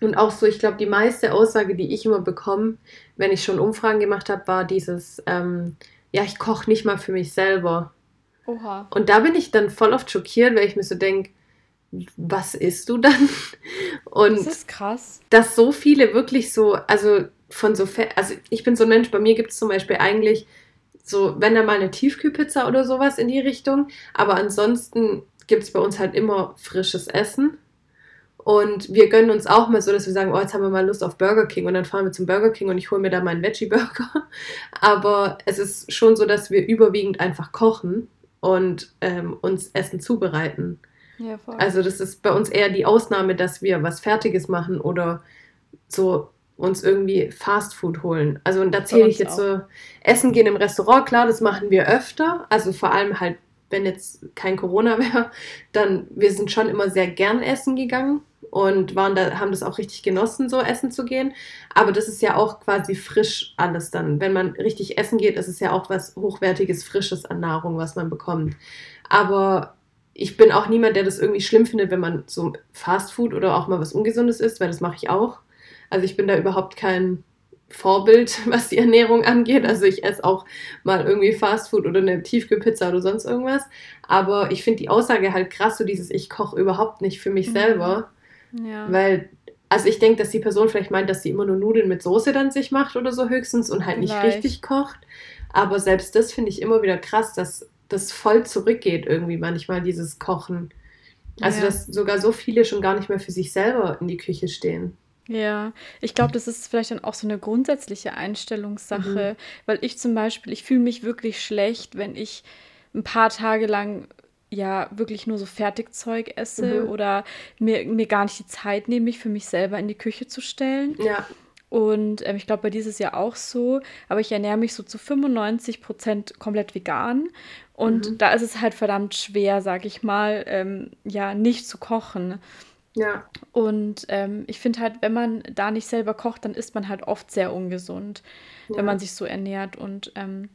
Und auch so, ich glaube, die meiste Aussage, die ich immer bekomme, wenn ich schon Umfragen gemacht habe, war dieses, ähm, ja, ich koche nicht mal für mich selber. Oha. Und da bin ich dann voll oft schockiert, weil ich mir so denke, was isst du dann? Und das ist krass. Dass so viele wirklich so, also von so, also ich bin so ein Mensch, bei mir gibt es zum Beispiel eigentlich so, wenn da mal eine Tiefkühlpizza oder sowas in die Richtung, aber ansonsten gibt es bei uns halt immer frisches Essen. Und wir gönnen uns auch mal so, dass wir sagen, oh, jetzt haben wir mal Lust auf Burger King und dann fahren wir zum Burger King und ich hole mir da meinen Veggie-Burger. Aber es ist schon so, dass wir überwiegend einfach kochen und ähm, uns Essen zubereiten. Ja, voll. Also das ist bei uns eher die Ausnahme, dass wir was Fertiges machen oder so uns irgendwie Fast Food holen. Also und da zähle ich jetzt auch. so, Essen gehen im Restaurant, klar, das machen wir öfter. Also vor allem halt, wenn jetzt kein Corona wäre, dann wir sind schon immer sehr gern essen gegangen und waren da, haben das auch richtig genossen, so essen zu gehen. Aber das ist ja auch quasi frisch alles dann. Wenn man richtig essen geht, ist es ja auch was hochwertiges, frisches an Nahrung, was man bekommt. Aber ich bin auch niemand, der das irgendwie schlimm findet, wenn man so Fast Food oder auch mal was Ungesundes isst, weil das mache ich auch. Also ich bin da überhaupt kein Vorbild, was die Ernährung angeht. Also ich esse auch mal irgendwie Fastfood oder eine Tiefkühlpizza oder sonst irgendwas. Aber ich finde die Aussage halt krass, so dieses Ich koche überhaupt nicht für mich mhm. selber. Ja. Weil, also ich denke, dass die Person vielleicht meint, dass sie immer nur Nudeln mit Soße dann sich macht oder so höchstens und halt nicht vielleicht. richtig kocht. Aber selbst das finde ich immer wieder krass, dass das voll zurückgeht irgendwie manchmal, dieses Kochen. Also, ja. dass sogar so viele schon gar nicht mehr für sich selber in die Küche stehen. Ja, ich glaube, das ist vielleicht dann auch so eine grundsätzliche Einstellungssache, mhm. weil ich zum Beispiel, ich fühle mich wirklich schlecht, wenn ich ein paar Tage lang ja wirklich nur so Fertigzeug esse mhm. oder mir, mir gar nicht die Zeit nehme, mich für mich selber in die Küche zu stellen. Ja. Und ähm, ich glaube, bei dieses Jahr auch so. Aber ich ernähre mich so zu 95 Prozent komplett vegan. Und mhm. da ist es halt verdammt schwer, sag ich mal, ähm, ja, nicht zu kochen. Ja. Und ähm, ich finde halt, wenn man da nicht selber kocht, dann ist man halt oft sehr ungesund, ja. wenn man sich so ernährt. Und ähm,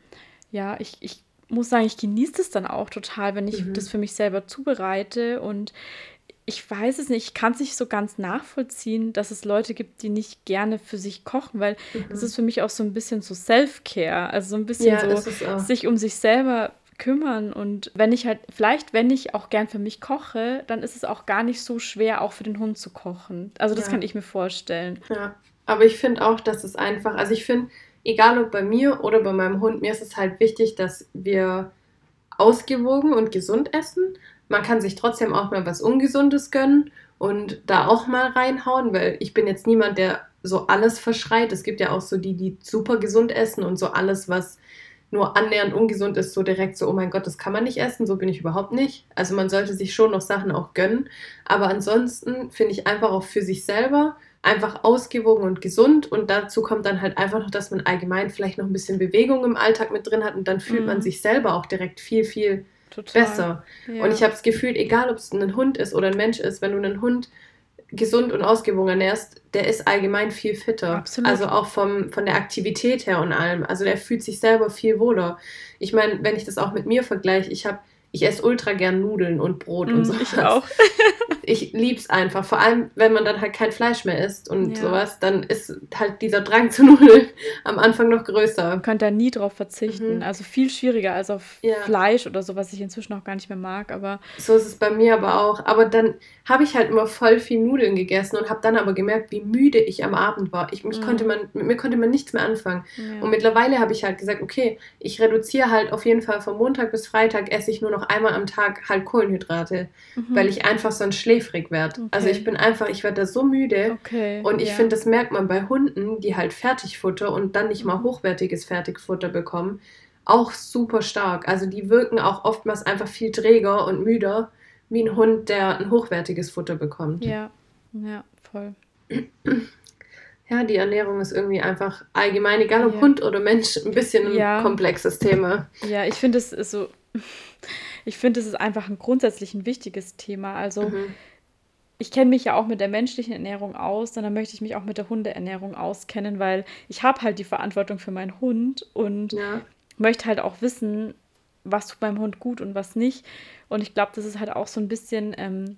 ja, ich, ich muss sagen, ich genieße es dann auch total, wenn ich Mhm. das für mich selber zubereite und ich weiß es nicht, ich kann es nicht so ganz nachvollziehen, dass es Leute gibt, die nicht gerne für sich kochen, weil das Mhm. ist für mich auch so ein bisschen so Self-Care, also so ein bisschen Ja, so sich um sich selber kümmern und wenn ich halt, vielleicht wenn ich auch gern für mich koche, dann ist es auch gar nicht so schwer, auch für den Hund zu kochen. Also das Ja. kann ich mir vorstellen. Ja, aber ich finde auch, dass es einfach, also ich finde, egal ob bei mir oder bei meinem Hund, mir ist es halt wichtig, dass wir ausgewogen und gesund essen. Man kann sich trotzdem auch mal was Ungesundes gönnen und da auch mal reinhauen, weil ich bin jetzt niemand, der so alles verschreit. Es gibt ja auch so die, die super gesund essen und so alles, was nur annähernd ungesund ist, so direkt so, oh mein Gott, das kann man nicht essen, so bin ich überhaupt nicht. Also man sollte sich schon noch Sachen auch gönnen. Aber ansonsten finde ich einfach auch für sich selber einfach ausgewogen und gesund. Und dazu kommt dann halt einfach noch, dass man allgemein vielleicht noch ein bisschen Bewegung im Alltag mit drin hat und dann fühlt Mhm. man sich selber auch direkt viel, viel Total. besser. Ja. Und ich habe das Gefühl, egal ob es ein Hund ist oder ein Mensch ist, wenn du einen Hund gesund und ausgewogen ernährst, der ist allgemein viel fitter. Absolut. Also auch vom, von der Aktivität her und allem. Also der fühlt sich selber viel wohler. Ich meine, wenn ich das auch mit mir vergleiche, ich habe ich esse ultra gern Nudeln und Brot und Mm, so. ich auch. Ich lieb's einfach. Vor allem, wenn man dann halt kein Fleisch mehr isst und Ja. sowas, dann ist halt dieser Drang zu Nudeln am Anfang noch größer. Man könnte da nie drauf verzichten. Mhm. Also viel schwieriger als auf Ja. Fleisch oder so, was ich inzwischen auch gar nicht mehr mag. Aber So ist es bei mir aber auch. Aber dann habe ich halt immer voll viel Nudeln gegessen und habe dann aber gemerkt, wie müde ich am Abend war. Ich, mich Mhm. konnte man, mit mir konnte man nichts mehr anfangen. ja. Und mittlerweile habe ich halt gesagt, okay, ich reduziere halt auf jeden Fall von Montag bis Freitag esse ich nur noch einmal am Tag halt Kohlenhydrate, Mhm. weil ich einfach sonst schläfrig werde. Also Okay. ich bin einfach, ich werde da so müde. Okay. Und ich ja. finde, das merkt man bei Hunden, die halt Fertigfutter und dann nicht mal Mhm. hochwertiges Fertigfutter bekommen, auch super stark. Also die wirken auch oftmals einfach viel träger und müder wie ein Hund, der ein hochwertiges Futter bekommt. Ja, ja, voll. Ja, die Ernährung ist irgendwie einfach allgemein, egal ob Ja. Hund oder Mensch, ein bisschen ein Ja. komplexes Thema. Ja, ich finde es so. Ich finde, es ist einfach ein grundsätzlich ein wichtiges Thema. Also, Mhm. ich kenne mich ja auch mit der menschlichen Ernährung aus, dann möchte ich mich auch mit der Hundeernährung auskennen, weil ich habe halt die Verantwortung für meinen Hund und Ja. möchte halt auch wissen, was tut meinem Hund gut und was nicht. Und ich glaube, das ist halt auch so ein bisschen ähm,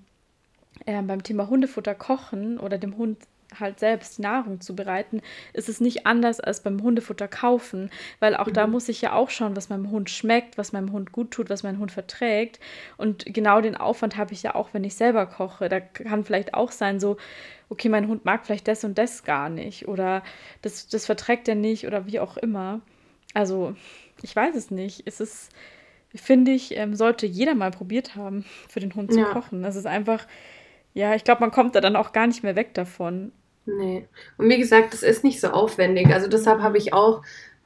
äh, beim Thema Hundefutter kochen oder dem Hund halt selbst Nahrung zubereiten, ist es nicht anders als beim Hundefutter kaufen, weil auch da Mhm. muss ich ja auch schauen, was meinem Hund schmeckt, was meinem Hund gut tut, was mein Hund verträgt. Und genau den Aufwand habe ich ja auch, wenn ich selber koche. Da kann vielleicht auch sein, so, okay, mein Hund mag vielleicht das und das gar nicht oder das, das verträgt er nicht oder wie auch immer. Also, ich weiß es nicht. Es ist, finde ich, ähm, sollte jeder mal probiert haben, für den Hund zu Ja. kochen. Das ist einfach, ja, ich glaube, man kommt da dann auch gar nicht mehr weg davon. Nee. Und wie gesagt, das ist nicht so aufwendig. Also deshalb habe ich auch,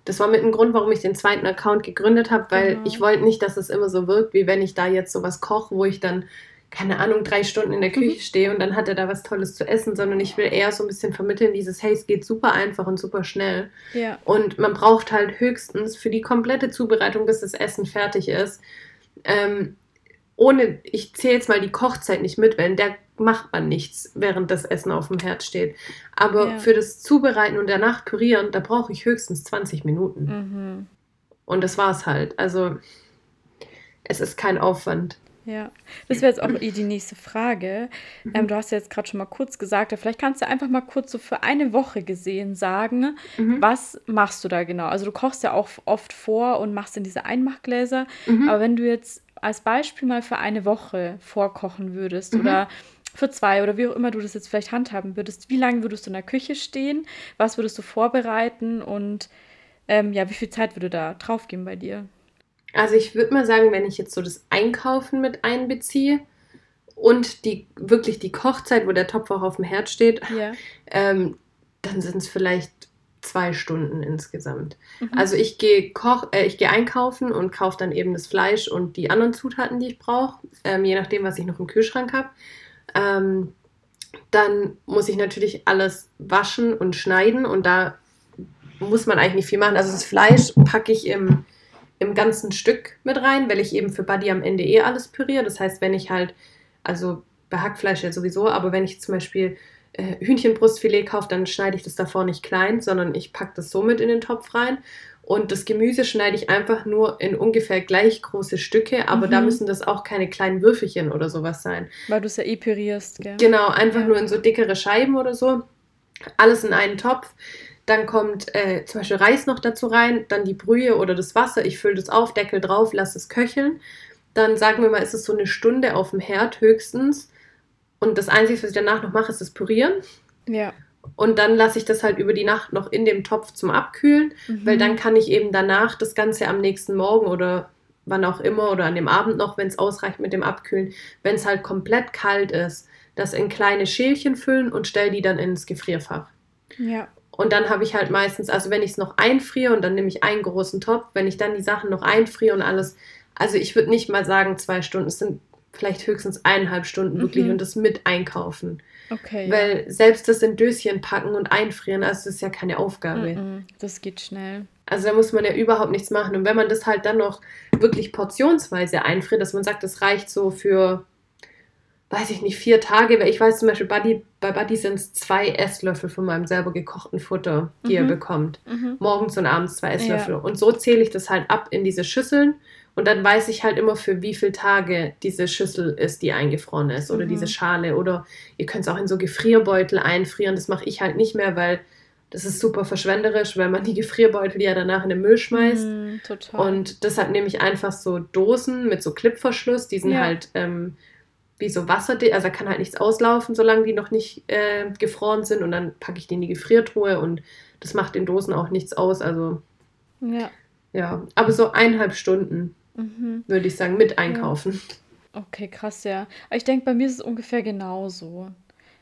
das war mit ein Grund, warum ich den zweiten Account gegründet habe, weil Genau. ich wollte nicht, dass es immer so wirkt, wie wenn ich da jetzt sowas koche, wo ich dann, keine Ahnung, drei Stunden in der Küche Mhm. stehe und dann hat er da was Tolles zu essen, sondern ich will eher so ein bisschen vermitteln, dieses, hey, es geht super einfach und super schnell. Ja. Und man braucht halt höchstens für die komplette Zubereitung, bis das Essen fertig ist, ähm, ohne, ich zähle jetzt mal die Kochzeit nicht mit, weil in der macht man nichts, während das Essen auf dem Herd steht. Aber Ja. für das Zubereiten und danach pürieren, da brauche ich höchstens 20 Minuten. Mhm. Und das war's halt. Also es ist kein Aufwand. Ja, das wäre jetzt auch eh die nächste Frage. Ähm, du hast ja jetzt gerade schon mal kurz gesagt, vielleicht kannst du einfach mal kurz so für eine Woche gesehen sagen, Mhm. was machst du da genau? Also du kochst ja auch oft vor und machst in diese Einmachgläser, Mhm. aber wenn du jetzt als Beispiel mal für eine Woche vorkochen würdest Mhm. oder für zwei oder wie auch immer du das jetzt vielleicht handhaben würdest, wie lange würdest du in der Küche stehen? Was würdest du vorbereiten und ähm, ja, wie viel Zeit würde da draufgehen bei dir? Also ich würde mal sagen, wenn ich jetzt so das Einkaufen mit einbeziehe und die wirklich die Kochzeit, wo der Topf auch auf dem Herd steht, Ja. ähm, dann sind es vielleicht zwei Stunden insgesamt. Mhm. Also ich gehe koch, äh, ich gehe einkaufen und kaufe dann eben das Fleisch und die anderen Zutaten, die ich brauche, ähm, je nachdem, was ich noch im Kühlschrank habe. Ähm, dann muss ich natürlich alles waschen und schneiden und da muss man eigentlich nicht viel machen. Also das Fleisch packe ich im, im ganzen Stück mit rein, weil ich eben für Buddy am Ende eh alles püriere. Das heißt, wenn ich halt, also bei Hackfleisch ja sowieso, aber wenn ich zum Beispiel äh, Hühnchenbrustfilet kaufe, dann schneide ich das davor nicht klein, sondern ich packe das so mit in den Topf rein. Und das Gemüse schneide ich einfach nur in ungefähr gleich große Stücke, aber mhm. da müssen das auch keine kleinen Würfelchen oder sowas sein. Weil du es ja eh pürierst, gell? Genau, einfach ja. nur in so dickere Scheiben oder so. Alles in einen Topf. Dann kommt äh, zum Beispiel Reis noch dazu rein, dann die Brühe oder das Wasser. Ich fülle das auf, Deckel drauf, lasse es köcheln. Dann sagen wir mal, ist es so eine Stunde auf dem Herd höchstens. Und das Einzige, was ich danach noch mache, ist das Pürieren. Ja. Und dann lasse ich das halt über die Nacht noch in dem Topf zum Abkühlen, mhm. weil dann kann ich eben danach das Ganze am nächsten Morgen oder wann auch immer oder an dem Abend noch, wenn es ausreicht mit dem Abkühlen, wenn es halt komplett kalt ist, das in kleine Schälchen füllen und stelle die dann ins Gefrierfach. Ja. Und dann habe ich halt meistens, also wenn ich es noch einfriere und dann nehme ich einen großen Topf, wenn ich dann die Sachen noch einfriere und alles, also ich würde nicht mal sagen zwei Stunden, es sind vielleicht höchstens eineinhalb Stunden wirklich mhm. und das mit einkaufen. Okay. Weil ja. selbst das in Döschen packen und einfrieren, also das ist ja keine Aufgabe. Mhm. Das geht schnell. Also da muss man ja überhaupt nichts machen. Und wenn man das halt dann noch wirklich portionsweise einfriert, dass man sagt, das reicht so für, weiß ich nicht, vier Tage, weil ich weiß zum Beispiel, Buddy, bei Buddy sind es zwei Esslöffel von meinem selber gekochten Futter, die mhm. er bekommt. Mhm. Morgens und abends zwei Esslöffel. Ja. Und so zähle ich das halt ab in diese Schüsseln und dann weiß ich halt immer, für wie viele Tage diese Schüssel ist, die eingefroren ist oder mhm. diese Schale. Oder ihr könnt es auch in so Gefrierbeutel einfrieren. Das mache ich halt nicht mehr, weil das ist super verschwenderisch, weil man die Gefrierbeutel ja danach in den Müll schmeißt. Mhm, total. Und deshalb nehme ich einfach so Dosen mit so Clipverschluss. Die sind ja. halt ähm, wie so Wasser, also da kann halt nichts auslaufen, solange die noch nicht äh, gefroren sind. Und dann packe ich die in die Gefriertruhe und das macht den Dosen auch nichts aus. Also ja. Ja, aber so eineinhalb Stunden Mhm. Würde ich sagen, mit einkaufen. Okay, krass, ja. Aber ich denke, bei mir ist es ungefähr genauso.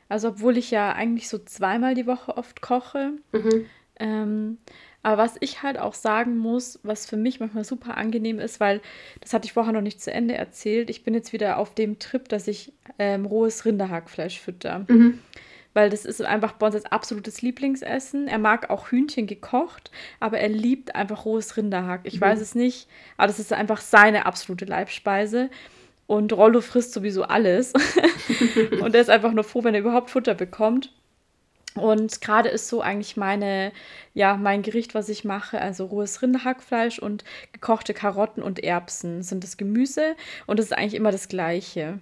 Also, obwohl ich ja eigentlich so zweimal die Woche oft koche. Mhm. Ähm, aber was ich halt auch sagen muss, was für mich manchmal super angenehm ist, weil das hatte ich vorher noch nicht zu Ende erzählt. Ich bin jetzt wieder auf dem Trip, dass ich ähm, rohes Rinderhackfleisch fütter. Mhm weil das ist einfach das absolutes Lieblingsessen. Er mag auch Hühnchen gekocht, aber er liebt einfach rohes Rinderhack. Ich mhm. weiß es nicht, aber das ist einfach seine absolute Leibspeise. Und Rollo frisst sowieso alles. und er ist einfach nur froh, wenn er überhaupt Futter bekommt. Und gerade ist so eigentlich meine, ja, mein Gericht, was ich mache, also rohes Rinderhackfleisch und gekochte Karotten und Erbsen sind das Gemüse und das ist eigentlich immer das Gleiche.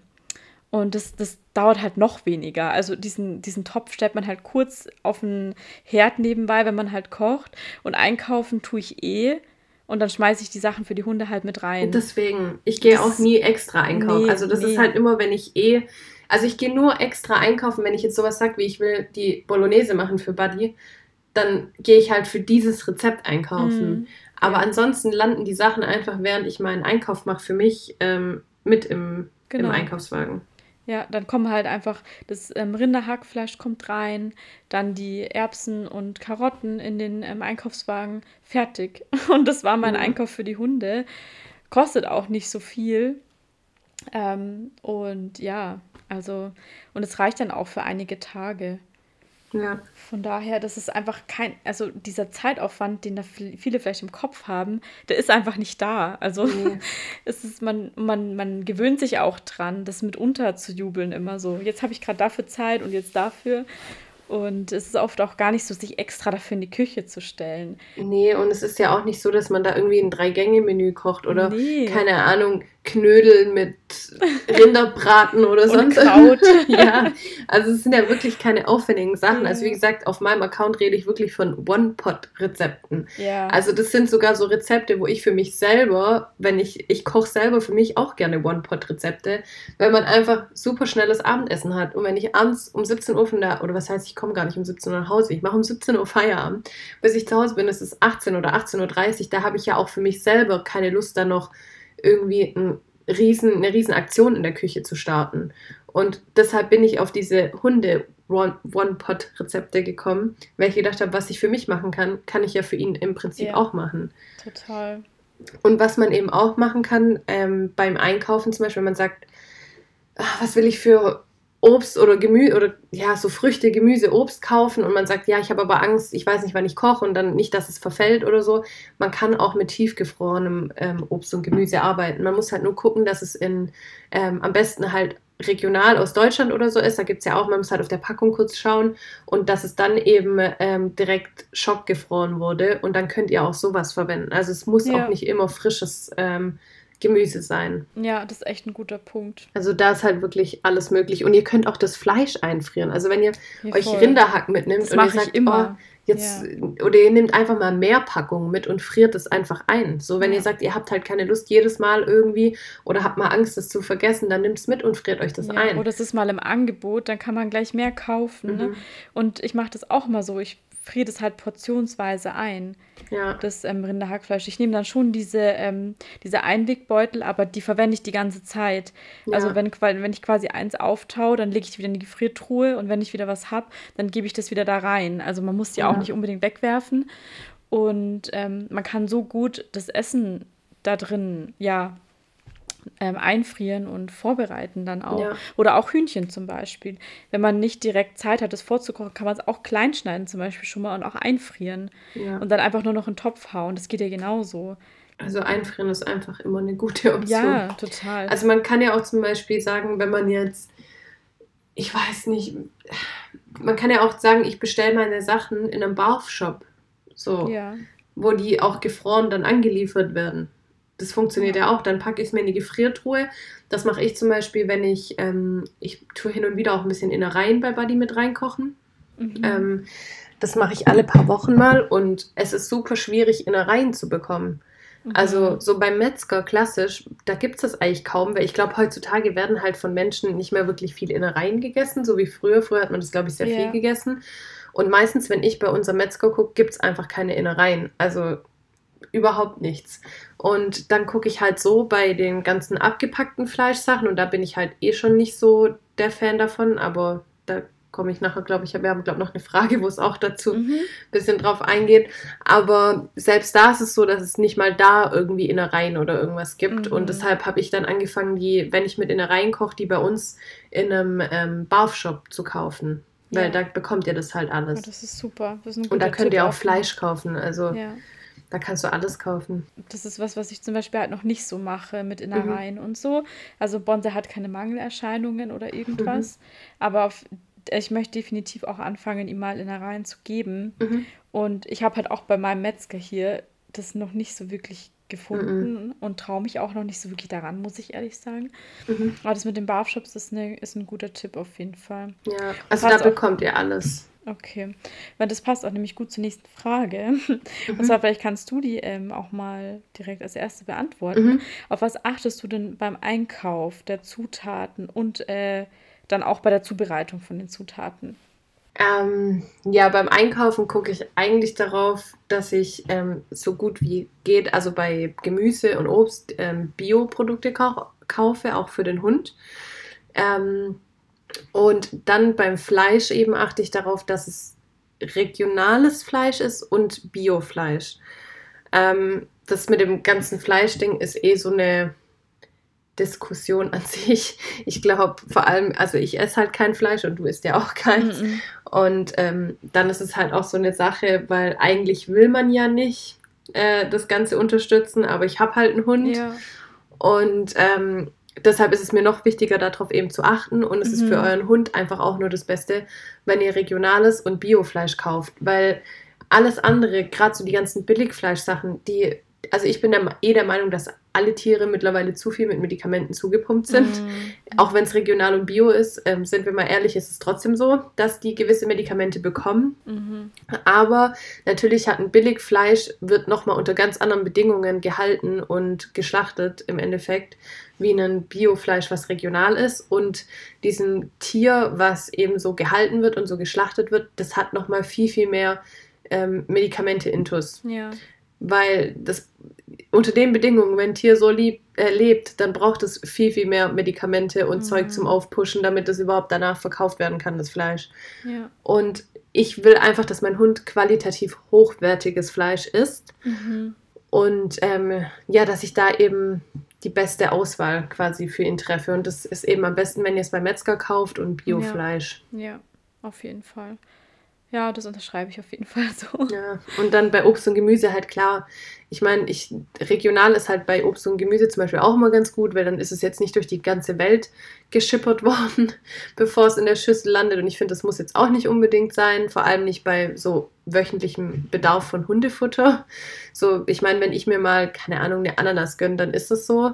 Und das, das dauert halt noch weniger. Also diesen, diesen Topf stellt man halt kurz auf den Herd nebenbei, wenn man halt kocht. Und einkaufen tue ich eh. Und dann schmeiße ich die Sachen für die Hunde halt mit rein. Deswegen, ich gehe auch nie extra einkaufen. Nee, also das nee. ist halt immer, wenn ich eh. Also ich gehe nur extra einkaufen, wenn ich jetzt sowas sage, wie ich will die Bolognese machen für Buddy, dann gehe ich halt für dieses Rezept einkaufen. Mhm. Aber ansonsten landen die Sachen einfach, während ich meinen Einkauf mache, für mich ähm, mit im, genau. im Einkaufswagen. Ja, dann kommen halt einfach das ähm, Rinderhackfleisch kommt rein, dann die Erbsen und Karotten in den ähm, Einkaufswagen fertig. Und das war mein mhm. Einkauf für die Hunde. Kostet auch nicht so viel. Ähm, und ja, also, und es reicht dann auch für einige Tage. Ja. Von daher, das ist einfach kein, also dieser Zeitaufwand, den da viele vielleicht im Kopf haben, der ist einfach nicht da. Also nee. es ist, man, man, man gewöhnt sich auch dran, das mitunter zu jubeln immer so. Jetzt habe ich gerade dafür Zeit und jetzt dafür. Und es ist oft auch gar nicht so, sich extra dafür in die Küche zu stellen. Nee, und es ist ja auch nicht so, dass man da irgendwie ein Drei-Gänge-Menü kocht oder, nee. keine Ahnung, Knödel mit Rinderbraten oder sonst Kraut. ja, also es sind ja wirklich keine aufwendigen Sachen. Also wie gesagt, auf meinem Account rede ich wirklich von One-Pot-Rezepten. Ja. Also das sind sogar so Rezepte, wo ich für mich selber, wenn ich, ich koche selber für mich auch gerne One-Pot-Rezepte, weil man einfach super schnelles Abendessen hat. Und wenn ich abends um 17 Uhr von da, oder was heißt, ich komme gar nicht um 17 Uhr nach Hause, ich mache um 17 Uhr Feierabend, bis ich zu Hause bin, ist es 18 oder 18.30 Uhr, da habe ich ja auch für mich selber keine Lust, da noch irgendwie ein riesen, eine riesen Aktion in der Küche zu starten. Und deshalb bin ich auf diese Hunde One-Pot-Rezepte gekommen, weil ich gedacht habe, was ich für mich machen kann, kann ich ja für ihn im Prinzip ja, auch machen. Total. Und was man eben auch machen kann ähm, beim Einkaufen, zum Beispiel, wenn man sagt, ach, was will ich für Obst oder Gemüse oder ja, so Früchte, Gemüse, Obst kaufen und man sagt, ja, ich habe aber Angst, ich weiß nicht, wann ich koche und dann nicht, dass es verfällt oder so. Man kann auch mit tiefgefrorenem ähm, Obst und Gemüse arbeiten. Man muss halt nur gucken, dass es in ähm, am besten halt regional aus Deutschland oder so ist, da gibt es ja auch, man muss halt auf der Packung kurz schauen und dass es dann eben ähm, direkt schockgefroren wurde und dann könnt ihr auch sowas verwenden. Also es muss ja. auch nicht immer frisches ähm, Gemüse sein. Ja, das ist echt ein guter Punkt. Also da ist halt wirklich alles möglich. Und ihr könnt auch das Fleisch einfrieren. Also wenn ihr ja, euch Rinderhack mitnimmt das und ihr sagt, immer. Oh, jetzt, ja. oder ihr nehmt einfach mal mehr Packungen mit und friert es einfach ein. So, wenn ja. ihr sagt, ihr habt halt keine Lust jedes Mal irgendwie oder habt mal Angst, das zu vergessen, dann nimmt es mit und friert euch das ein. Oder es ist mal im Angebot, dann kann man gleich mehr kaufen. Ne? Mhm. Ne? Und ich mache das auch mal so. Ich friere das halt portionsweise ein, ja. das ähm, Rinderhackfleisch. Ich nehme dann schon diese, ähm, diese Einwegbeutel, aber die verwende ich die ganze Zeit. Ja. Also wenn, wenn ich quasi eins auftaue, dann lege ich wieder in die Gefriertruhe und wenn ich wieder was habe, dann gebe ich das wieder da rein. Also man muss die ja. auch nicht unbedingt wegwerfen. Und ähm, man kann so gut das Essen da drin, ja, ähm, einfrieren und vorbereiten dann auch. Ja. Oder auch Hühnchen zum Beispiel. Wenn man nicht direkt Zeit hat, das vorzukochen, kann man es auch klein schneiden zum Beispiel schon mal und auch einfrieren. Ja. Und dann einfach nur noch in den Topf hauen. Das geht ja genauso. Also einfrieren ist einfach immer eine gute Option. Ja, total. Also man kann ja auch zum Beispiel sagen, wenn man jetzt, ich weiß nicht, man kann ja auch sagen, ich bestelle meine Sachen in einem Barfshop. So. Ja. Wo die auch gefroren dann angeliefert werden. Das funktioniert ja, auch. Dann packe ich es mir in die Gefriertruhe. Das mache ich zum Beispiel, wenn ich, ähm, ich tue hin und wieder auch ein bisschen Innereien bei Buddy mit reinkochen. Mhm. Ähm, das mache ich alle paar Wochen mal und es ist super schwierig, Innereien zu bekommen. Mhm. Also so beim Metzger klassisch, da gibt es das eigentlich kaum, weil ich glaube, heutzutage werden halt von Menschen nicht mehr wirklich viel Innereien gegessen, so wie früher. Früher hat man das, glaube ich, sehr ja. viel gegessen. Und meistens, wenn ich bei unserem Metzger gucke, gibt es einfach keine Innereien. Also überhaupt nichts. Und dann gucke ich halt so bei den ganzen abgepackten Fleischsachen und da bin ich halt eh schon nicht so der Fan davon, aber da komme ich nachher, glaube ich, wir haben, glaube ich, noch eine Frage, wo es auch dazu ein mhm. bisschen drauf eingeht. Aber selbst da ist es so, dass es nicht mal da irgendwie Innereien oder irgendwas gibt. Mhm. Und deshalb habe ich dann angefangen, die, wenn ich mit Innereien koche, die bei uns in einem ähm, Barfshop zu kaufen. Weil ja. da bekommt ihr das halt alles. Ja, das ist super. Das ist und da könnt Tipp ihr auch Fleisch kaufen. Also ja. Da kannst du alles kaufen. Das ist was, was ich zum Beispiel halt noch nicht so mache mit Innereien mhm. und so. Also Bonsai hat keine Mangelerscheinungen oder irgendwas. Mhm. Aber auf, ich möchte definitiv auch anfangen, ihm mal Innereien zu geben. Mhm. Und ich habe halt auch bei meinem Metzger hier das noch nicht so wirklich gefunden mhm. und traue mich auch noch nicht so wirklich daran, muss ich ehrlich sagen. Mhm. Aber das mit den Barfshops ist, eine, ist ein guter Tipp auf jeden Fall. Ja, also da bekommt ihr alles. Okay, weil das passt auch nämlich gut zur nächsten Frage. Mhm. Und zwar, vielleicht kannst du die ähm, auch mal direkt als erste beantworten. Mhm. Auf was achtest du denn beim Einkauf der Zutaten und äh, dann auch bei der Zubereitung von den Zutaten? Ähm, ja, beim Einkaufen gucke ich eigentlich darauf, dass ich ähm, so gut wie geht, also bei Gemüse und Obst, ähm, Bioprodukte kaufe, auch für den Hund. Ähm, und dann beim Fleisch eben achte ich darauf, dass es regionales Fleisch ist und Biofleisch. Ähm, das mit dem ganzen Fleischding ist eh so eine Diskussion an sich. Ich glaube vor allem, also ich esse halt kein Fleisch und du isst ja auch keins. Mm -mm. Und ähm, dann ist es halt auch so eine Sache, weil eigentlich will man ja nicht äh, das Ganze unterstützen, aber ich habe halt einen Hund. Ja. Und ähm, deshalb ist es mir noch wichtiger, darauf eben zu achten. Und es mhm. ist für mhm. euren Hund einfach auch nur das Beste, wenn ihr regionales und Biofleisch kauft. Weil alles andere, gerade so die ganzen Billigfleischsachen, die, also ich bin der, eh der Meinung, dass alle Tiere mittlerweile zu viel mit Medikamenten zugepumpt sind. Mhm. Auch wenn es regional und bio ist, ähm, sind wir mal ehrlich, ist es trotzdem so, dass die gewisse Medikamente bekommen. Mhm. Aber natürlich hat ein Billigfleisch, wird nochmal unter ganz anderen Bedingungen gehalten und geschlachtet im Endeffekt, wie ein Biofleisch, was regional ist. Und diesem Tier, was eben so gehalten wird und so geschlachtet wird, das hat nochmal viel, viel mehr ähm, Medikamente intus. Ja. Weil das unter den Bedingungen, wenn ein Tier so lieb, äh, lebt, dann braucht es viel, viel mehr Medikamente und mhm. Zeug zum Aufpushen, damit es überhaupt danach verkauft werden kann, das Fleisch. Ja. Und ich will einfach, dass mein Hund qualitativ hochwertiges Fleisch isst. Mhm. Und ähm, ja, dass ich da eben die beste Auswahl quasi für ihn treffe. Und das ist eben am besten, wenn ihr es beim Metzger kauft und Biofleisch. Ja, ja auf jeden Fall. Ja, das unterschreibe ich auf jeden Fall so. Ja, und dann bei Obst und Gemüse halt klar. Ich meine, ich, regional ist halt bei Obst und Gemüse zum Beispiel auch immer ganz gut, weil dann ist es jetzt nicht durch die ganze Welt geschippert worden, bevor es in der Schüssel landet. Und ich finde, das muss jetzt auch nicht unbedingt sein, vor allem nicht bei so wöchentlichem Bedarf von Hundefutter. So, ich meine, wenn ich mir mal, keine Ahnung, eine Ananas gönne, dann ist es so.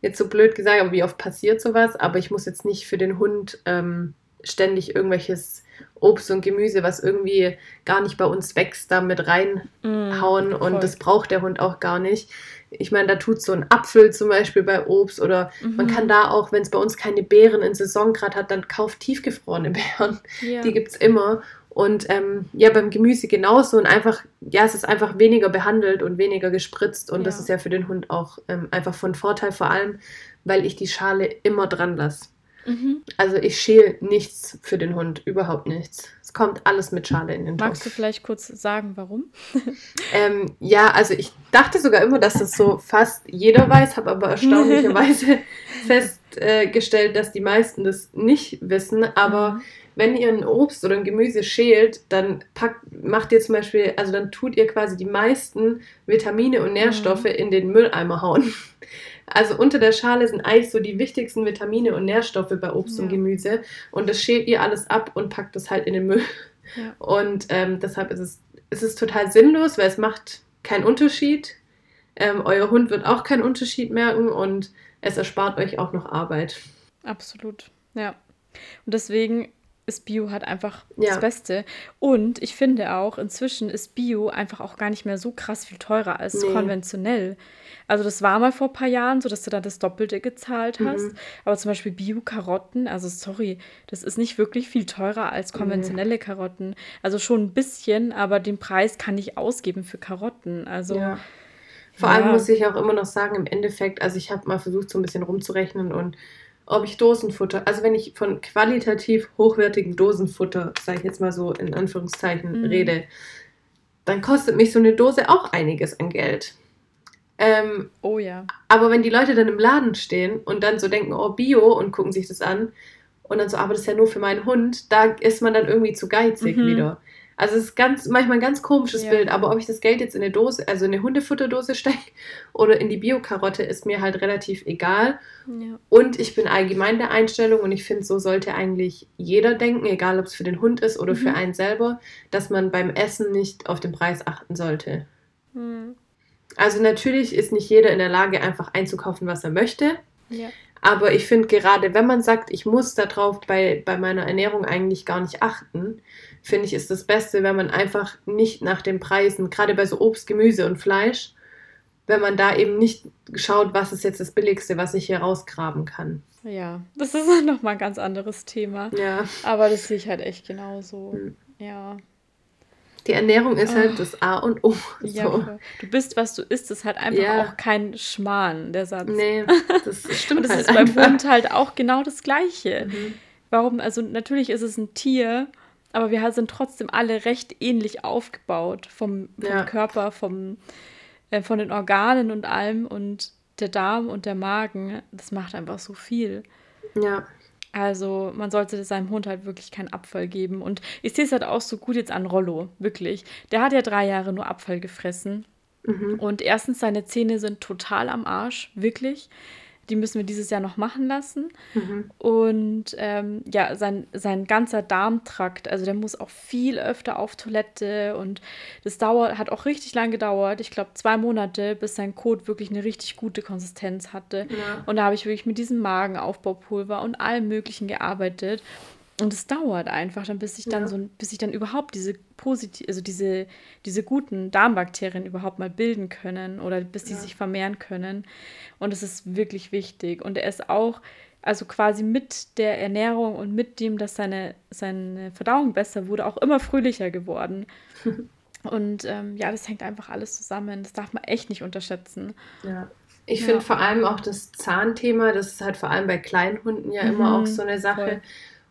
Jetzt so blöd gesagt, aber wie oft passiert sowas? Aber ich muss jetzt nicht für den Hund ähm, ständig irgendwelches Obst und Gemüse, was irgendwie gar nicht bei uns wächst, da mit reinhauen. Mm, und das braucht der Hund auch gar nicht. Ich meine, da tut so ein Apfel zum Beispiel bei Obst oder mhm. man kann da auch, wenn es bei uns keine Beeren in Saison gerade hat, dann kauft tiefgefrorene Beeren. Ja. Die gibt es immer. Und ähm, ja, beim Gemüse genauso und einfach, ja, es ist einfach weniger behandelt und weniger gespritzt und ja. das ist ja für den Hund auch ähm, einfach von Vorteil, vor allem, weil ich die Schale immer dran lasse. Mhm. Also ich schäle nichts für den Hund, überhaupt nichts. Es kommt alles mit Schale in den Topf. Magst du vielleicht kurz sagen, warum? ähm, ja, also ich dachte sogar immer, dass das so fast jeder weiß, habe aber erstaunlicherweise festgestellt, dass die meisten das nicht wissen. Aber mhm. wenn ihr ein Obst oder ein Gemüse schält, dann packt, macht ihr zum Beispiel, also dann tut ihr quasi die meisten Vitamine und Nährstoffe mhm. in den Mülleimer hauen. Also unter der Schale sind eigentlich so die wichtigsten Vitamine und Nährstoffe bei Obst ja. und Gemüse. Und das schält ihr alles ab und packt das halt in den Müll. Ja. Und ähm, deshalb ist es, ist es total sinnlos, weil es macht keinen Unterschied. Ähm, euer Hund wird auch keinen Unterschied merken und es erspart euch auch noch Arbeit. Absolut, ja. Und deswegen ist Bio halt einfach ja. das Beste. Und ich finde auch, inzwischen ist Bio einfach auch gar nicht mehr so krass viel teurer als nee. konventionell. Also das war mal vor ein paar Jahren so, dass du da das Doppelte gezahlt hast. Mhm. Aber zum Beispiel Bio-Karotten, also sorry, das ist nicht wirklich viel teurer als konventionelle mhm. Karotten. Also schon ein bisschen, aber den Preis kann ich ausgeben für Karotten. Also ja. Vor ja. allem muss ich auch immer noch sagen, im Endeffekt, also ich habe mal versucht, so ein bisschen rumzurechnen und ob ich Dosenfutter, also wenn ich von qualitativ hochwertigem Dosenfutter, sage ich jetzt mal so in Anführungszeichen, mhm. rede, dann kostet mich so eine Dose auch einiges an Geld. Ähm, oh ja. Aber wenn die Leute dann im Laden stehen und dann so denken, oh, Bio und gucken sich das an und dann so, aber das ist ja nur für meinen Hund, da ist man dann irgendwie zu geizig mhm. wieder. Also es ist ganz, manchmal ein ganz komisches ja. Bild, aber ob ich das Geld jetzt in eine Dose, also in eine Hundefutterdose stecke oder in die Bio-Karotte, ist mir halt relativ egal. Ja. Und ich bin allgemein der Einstellung und ich finde, so sollte eigentlich jeder denken, egal ob es für den Hund ist oder mhm. für einen selber, dass man beim Essen nicht auf den Preis achten sollte. Mhm. Also natürlich ist nicht jeder in der Lage, einfach einzukaufen, was er möchte. Ja. Aber ich finde gerade, wenn man sagt, ich muss darauf bei, bei meiner Ernährung eigentlich gar nicht achten, finde ich, ist das Beste, wenn man einfach nicht nach den Preisen, gerade bei so Obst, Gemüse und Fleisch, wenn man da eben nicht schaut, was ist jetzt das Billigste, was ich hier rausgraben kann. Ja, das ist nochmal ein ganz anderes Thema. Ja. Aber das sehe ich halt echt genauso. Hm. Ja. Die Ernährung ist halt oh. das A und O. So. Ja, du bist, was du isst, ist halt einfach ja. auch kein Schmarrn, der Satz. Nee, das stimmt und das halt ist einfach. beim Hund halt auch genau das Gleiche. Mhm. Warum, also natürlich ist es ein Tier, aber wir sind trotzdem alle recht ähnlich aufgebaut vom, vom ja. Körper, vom, äh, von den Organen und allem und der Darm und der Magen, das macht einfach so viel. Ja. Also man sollte seinem Hund halt wirklich keinen Abfall geben. Und ich sehe es halt auch so gut jetzt an Rollo, wirklich. Der hat ja drei Jahre nur Abfall gefressen. Mhm. Und erstens, seine Zähne sind total am Arsch, wirklich. Die müssen wir dieses Jahr noch machen lassen. Mhm. Und ähm, ja, sein, sein ganzer Darmtrakt, also der muss auch viel öfter auf Toilette und das dauert, hat auch richtig lang gedauert. Ich glaube, zwei Monate, bis sein Kot wirklich eine richtig gute Konsistenz hatte. Ja. Und da habe ich wirklich mit diesem Magenaufbaupulver und allem Möglichen gearbeitet. Und es dauert einfach, dann, bis ich dann ja. so, bis ich dann überhaupt diese positiv, also diese, diese guten Darmbakterien überhaupt mal bilden können oder bis die ja. sich vermehren können. Und es ist wirklich wichtig. Und er ist auch, also quasi mit der Ernährung und mit dem, dass seine, seine Verdauung besser wurde, auch immer fröhlicher geworden. und ähm, ja, das hängt einfach alles zusammen. Das darf man echt nicht unterschätzen. Ja. Ich ja. finde vor allem auch das Zahnthema, das ist halt vor allem bei kleinen Hunden ja mhm, immer auch so eine Sache. Voll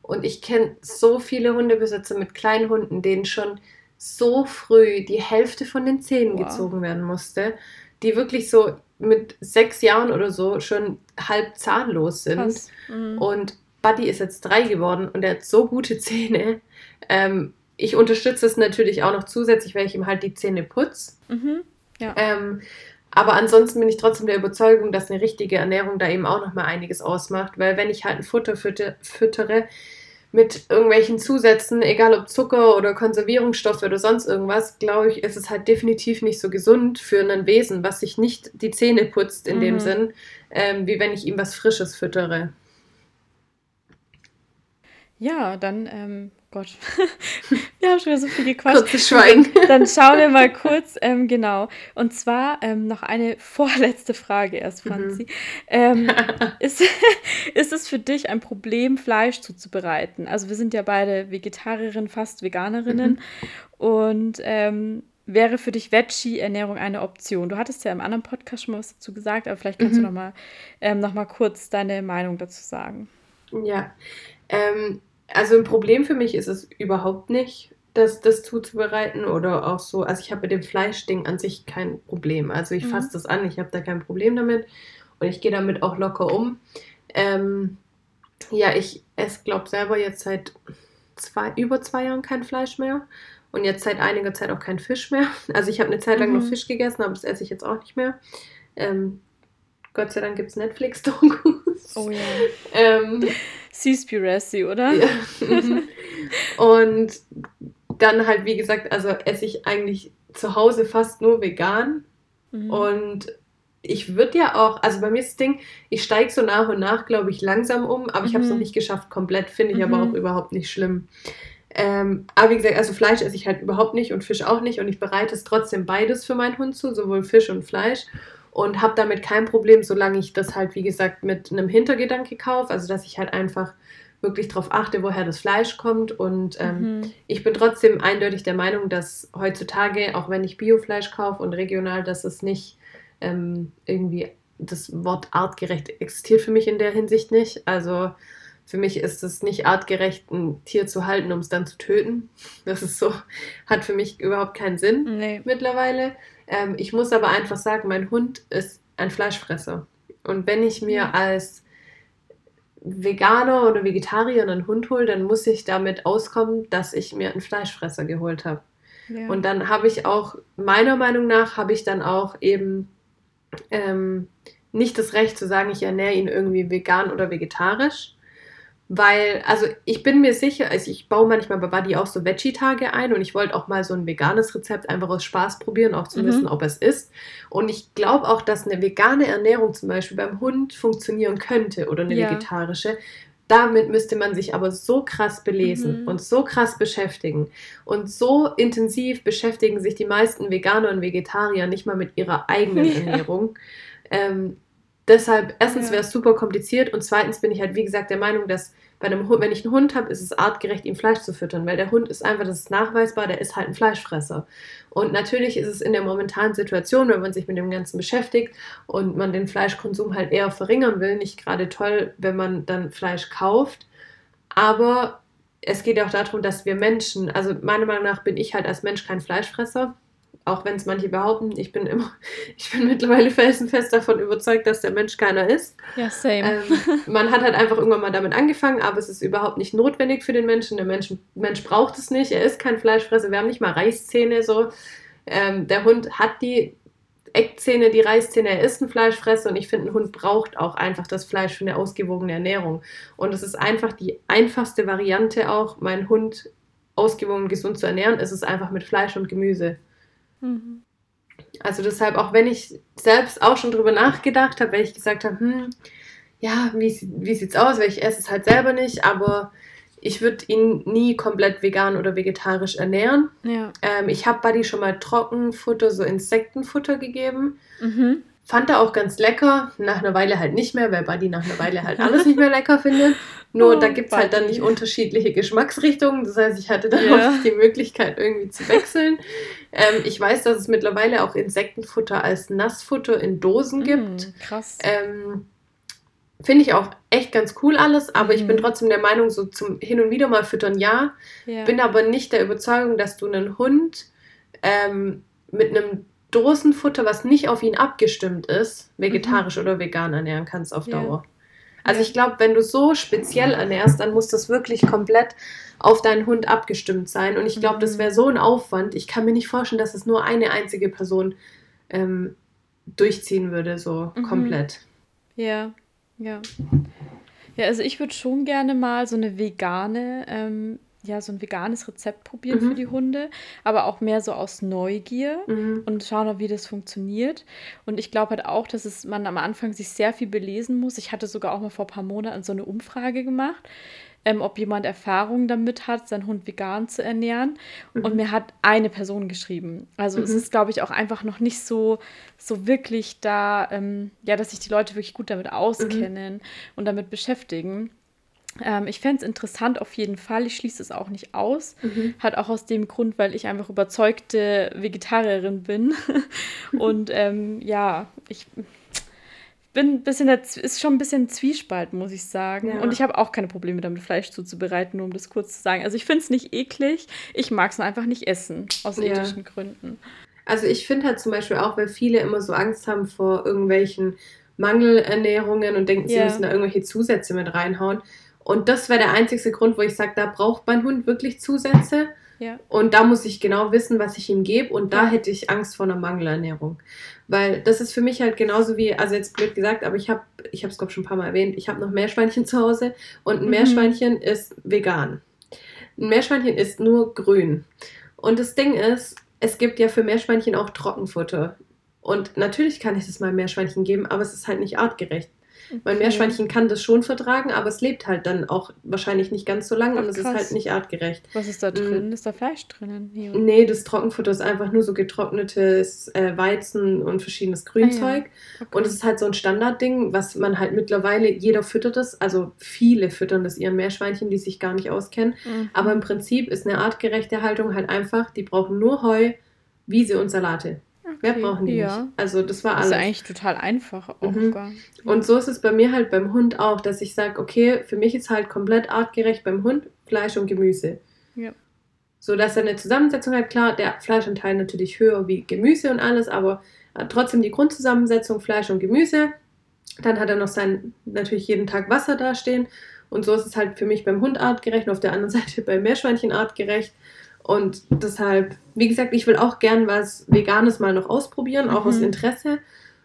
und ich kenne so viele Hundebesitzer mit kleinen Hunden, denen schon so früh die Hälfte von den Zähnen wow. gezogen werden musste, die wirklich so mit sechs Jahren oder so schon halb zahnlos sind. Mhm. Und Buddy ist jetzt drei geworden und er hat so gute Zähne. Ähm, ich unterstütze es natürlich auch noch zusätzlich, weil ich ihm halt die Zähne putze. Mhm. Ja. Ähm, aber ansonsten bin ich trotzdem der Überzeugung, dass eine richtige Ernährung da eben auch nochmal einiges ausmacht. Weil wenn ich halt ein Futter fütter, füttere mit irgendwelchen Zusätzen, egal ob Zucker oder Konservierungsstoffe oder sonst irgendwas, glaube ich, ist es halt definitiv nicht so gesund für ein Wesen, was sich nicht die Zähne putzt in Mhm. dem Sinn, ähm, wie wenn ich ihm was Frisches füttere. Ja, dann, ähm, Gott, wir haben schon wieder so viel gequatscht. Kurzes Schweigen. Dann schauen wir mal kurz, ähm, genau. Und zwar ähm, noch eine vorletzte Frage erst, Mhm. Franzi. Ähm, ist, ist es für dich ein Problem, Fleisch zuzubereiten? Also wir sind ja beide Vegetarierinnen, fast Veganerinnen. Mhm. Und ähm, wäre für dich Veggie-Ernährung eine Option? Du hattest ja im anderen Podcast schon mal was dazu gesagt, aber vielleicht kannst Mhm. du noch mal, ähm, noch mal kurz deine Meinung dazu sagen. Ja, ähm, also ein Problem für mich ist es überhaupt nicht, das, das zuzubereiten oder auch so. Also ich habe mit dem Fleischding an sich kein Problem. Also ich Mhm. fasse das an, ich habe da kein Problem damit und ich gehe damit auch locker um. Ähm, ja, ich esse, glaube selber jetzt seit zwei, über zwei Jahren kein Fleisch mehr und jetzt seit einiger Zeit auch kein Fisch mehr. Also ich habe eine Zeit lang noch Mhm. Fisch gegessen, aber das esse ich jetzt auch nicht mehr. Ähm, Gott sei Dank gibt es Netflix-Dokus. Oh ja. Ähm, Seaspiracy, oder? ja. mhm. Und dann halt, wie gesagt, also esse ich eigentlich zu Hause fast nur vegan. Mhm. Und ich würde ja auch, also bei mir ist das Ding, ich steige so nach und nach, glaube ich, langsam um, aber ich habe es Mhm. noch nicht geschafft, komplett, finde ich aber Mhm. auch überhaupt nicht schlimm. Ähm, aber wie gesagt, also Fleisch esse ich halt überhaupt nicht und Fisch auch nicht und ich bereite es trotzdem beides für meinen Hund zu, sowohl Fisch und Fleisch und habe damit kein Problem, solange ich das halt, wie gesagt, mit einem Hintergedanke kaufe, also dass ich halt einfach wirklich darauf achte, woher das Fleisch kommt und ähm, Mhm. ich bin trotzdem eindeutig der Meinung, dass heutzutage, auch wenn ich Biofleisch kaufe und regional, dass es nicht ähm, irgendwie das Wort artgerecht existiert für mich in der Hinsicht nicht. Also für mich ist es nicht artgerecht, ein Tier zu halten, um es dann zu töten. Das ist so, hat für mich überhaupt keinen Sinn Nee. mittlerweile. Ähm, ich muss aber einfach sagen, mein Hund ist ein Fleischfresser. Und wenn ich mir Ja. als Veganer oder Vegetarier einen Hund hole, dann muss ich damit auskommen, dass ich mir einen Fleischfresser geholt habe. Ja. Und dann habe ich auch, meiner Meinung nach, habe ich dann auch eben ähm, nicht das Recht zu sagen, ich ernähre ihn irgendwie vegan oder vegetarisch. Weil, also ich bin mir sicher, also ich baue manchmal bei Buddy auch so Veggie-Tage ein und ich wollte auch mal so ein veganes Rezept einfach aus Spaß probieren, auch zu Mhm. wissen, ob es ist. Und ich glaube auch, dass eine vegane Ernährung zum Beispiel beim Hund funktionieren könnte oder eine Ja. vegetarische. Damit müsste man sich aber so krass belesen Mhm. und so krass beschäftigen. Und so intensiv beschäftigen sich die meisten Veganer und Vegetarier nicht mal mit ihrer eigenen Ja. Ernährung. Ähm, deshalb, erstens Ja. wäre es super kompliziert und zweitens bin ich halt, wie gesagt, der Meinung, dass bei einem Hund, wenn ich einen Hund habe, ist es artgerecht, ihm Fleisch zu füttern, weil der Hund ist einfach, das ist nachweisbar, der ist halt ein Fleischfresser. Und natürlich ist es in der momentanen Situation, wenn man sich mit dem Ganzen beschäftigt und man den Fleischkonsum halt eher verringern will, nicht gerade toll, wenn man dann Fleisch kauft. Aber es geht ja auch darum, dass wir Menschen, also meiner Meinung nach bin ich halt als Mensch kein Fleischfresser, auch wenn es manche behaupten. Ich bin immer, ich bin mittlerweile felsenfest davon überzeugt, dass der Mensch keiner ist. ja, same. Ähm, man hat halt einfach irgendwann mal damit angefangen, aber es ist überhaupt nicht notwendig für den Menschen. Der Mensch, Mensch braucht es nicht, er ist kein Fleischfresser, wir haben nicht mal Reißzähne so. Ähm, der Hund hat die Eckzähne, die Reißzähne, er ist ein Fleischfresser und ich finde, ein Hund braucht auch einfach das Fleisch für eine ausgewogene Ernährung. Und es ist einfach die einfachste Variante auch, meinen Hund ausgewogen und gesund zu ernähren, ist es einfach mit Fleisch und Gemüse. Mhm. Also deshalb, auch wenn ich selbst auch schon drüber nachgedacht habe, weil ich gesagt habe, hm, ja, wie, wie sieht's aus, weil ich esse es halt selber nicht, aber ich würde ihn nie komplett vegan oder vegetarisch ernähren. Ja. Ähm, ich habe Buddy schon mal Trockenfutter, so Insektenfutter gegeben. Mhm. Fand er auch ganz lecker, nach einer Weile halt nicht mehr, weil Buddy nach einer Weile halt alles nicht mehr lecker findet. Nur Oh, da gibt es halt dann nicht unterschiedliche Geschmacksrichtungen. Das heißt, ich hatte dann Ja. auch nicht die Möglichkeit, irgendwie zu wechseln. ähm, ich weiß, dass es mittlerweile auch Insektenfutter als Nassfutter in Dosen gibt. Mhm, krass. Ähm, Finde ich auch echt ganz cool alles, aber ich bin Mhm. trotzdem der Meinung, so zum Hin und Wieder mal füttern ja. ja. Bin aber nicht der Überzeugung, dass du einen Hund ähm, mit einem Dosenfutter, was nicht auf ihn abgestimmt ist, vegetarisch oder vegan ernähren kannst auf Ja. Dauer. Also ich glaube, wenn du so speziell ernährst, dann muss das wirklich komplett auf deinen Hund abgestimmt sein. Und ich glaube, das Mhm. wäre so ein Aufwand. Ich kann mir nicht vorstellen, dass es nur eine einzige Person ähm, durchziehen würde, so Mhm. komplett. Ja, ja. Ja, also ich würde schon gerne mal so eine vegane, ähm, ja, so ein veganes Rezept probieren Mhm. für die Hunde, aber auch mehr so aus Neugier Mhm. und schauen, wie das funktioniert. Und ich glaube halt auch, dass es man am Anfang sich sehr viel belesen muss. Ich hatte sogar auch mal vor ein paar Monaten so eine Umfrage gemacht, ähm, ob jemand Erfahrung damit hat, seinen Hund vegan zu ernähren. Und Mhm. mir hat eine Person geschrieben. Also es Mhm. ist, glaube ich, auch einfach noch nicht so, so wirklich da, ähm, ja, dass sich die Leute wirklich gut damit auskennen und damit beschäftigen. Ähm, ich fände es interessant auf jeden Fall. Ich schließe es auch nicht aus. Mhm. Hat auch aus dem Grund, weil ich einfach überzeugte Vegetarierin bin. Und ähm, ja, ich bin ein bisschen, ist schon ein bisschen Zwiespalt, muss ich sagen. Ja. Und ich habe auch keine Probleme damit, Fleisch zuzubereiten, nur um das kurz zu sagen. Also ich finde es nicht eklig. Ich mag es nur einfach nicht essen, aus Ja. ethischen Gründen. Also ich finde halt zum Beispiel auch, weil viele immer so Angst haben vor irgendwelchen Mangelernährungen und denken, sie Ja. müssen da irgendwelche Zusätze mit reinhauen. Und das wäre der einzige Grund, wo ich sage, da braucht mein Hund wirklich Zusätze. Ja. Und da muss ich genau wissen, was ich ihm gebe. Und da Ja. hätte ich Angst vor einer Mangelernährung. Weil das ist für mich halt genauso wie, also jetzt blöd gesagt, aber ich habe, ich habe es glaube schon ein paar Mal erwähnt, ich habe noch Meerschweinchen zu Hause und ein Mhm. Meerschweinchen ist vegan. Ein Meerschweinchen ist nur grün. Und das Ding ist, es gibt ja für Meerschweinchen auch Trockenfutter. Und natürlich kann ich das mal Meerschweinchen geben, aber es ist halt nicht artgerecht. Mein Okay. Meerschweinchen kann das schon vertragen, aber es lebt halt dann auch wahrscheinlich nicht ganz so lange Ach, und es ist halt nicht artgerecht. Was ist da Mm. drin? Ist da Fleisch drinnen? Nee, oder? Nee, das Trockenfutter ist einfach nur so getrocknetes äh, Weizen und verschiedenes Grünzeug. Okay. Und es ist halt so ein Standardding, was man halt mittlerweile, jeder füttert es, also viele füttern das ihren Meerschweinchen, die sich gar nicht auskennen. Mhm. Aber im Prinzip ist eine artgerechte Haltung halt einfach, die brauchen nur Heu, Wiese und Salate. Mehr brauchen die ja. nicht. Also das war Das ist alles. ja eigentlich total einfach auch Mhm. gar. Und so ist es bei mir halt beim Hund auch, dass ich sage, okay, für mich ist halt komplett artgerecht beim Hund Fleisch und Gemüse. Ja. So dass er eine Zusammensetzung hat, klar, der Fleischanteil natürlich höher wie Gemüse und alles, aber äh, trotzdem die Grundzusammensetzung Fleisch und Gemüse. Dann hat er noch sein, natürlich jeden Tag Wasser dastehen. Und so ist es halt für mich beim Hund artgerecht und auf der anderen Seite beim Meerschweinchen artgerecht. Und deshalb, wie gesagt, ich will auch gern was Veganes mal noch ausprobieren, auch aus Mhm. Interesse.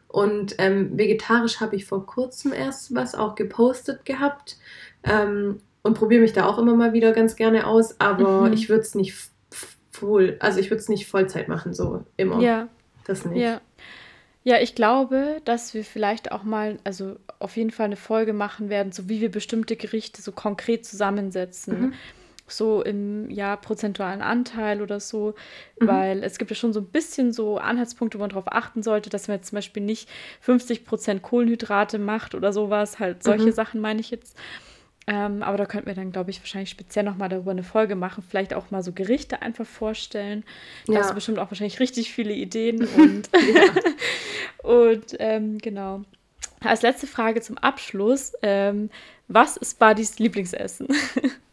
Und ähm, vegetarisch habe ich vor kurzem erst was auch gepostet gehabt. Ähm, und probiere mich da auch immer mal wieder ganz gerne aus. Aber Mhm. ich würde es nicht voll, also ich würde es nicht Vollzeit machen, so immer. Ja, Das nicht. ja. Ja, ich glaube, dass wir vielleicht auch mal, also auf jeden Fall eine Folge machen werden, so wie wir bestimmte Gerichte so konkret zusammensetzen. Mhm. So im ja, prozentualen Anteil oder so, Mhm. weil es gibt ja schon so ein bisschen so Anhaltspunkte, wo man darauf achten sollte, dass man jetzt zum Beispiel nicht 50% Kohlenhydrate macht oder sowas. Halt solche Mhm. Sachen meine ich jetzt. Ähm, aber da könnten wir dann, glaube ich, wahrscheinlich speziell nochmal darüber eine Folge machen. Vielleicht auch mal so Gerichte einfach vorstellen. Da hast Ja. du bestimmt auch wahrscheinlich richtig viele Ideen. Und, und ähm, genau. Als letzte Frage zum Abschluss. Ähm, was ist Buddies Lieblingsessen?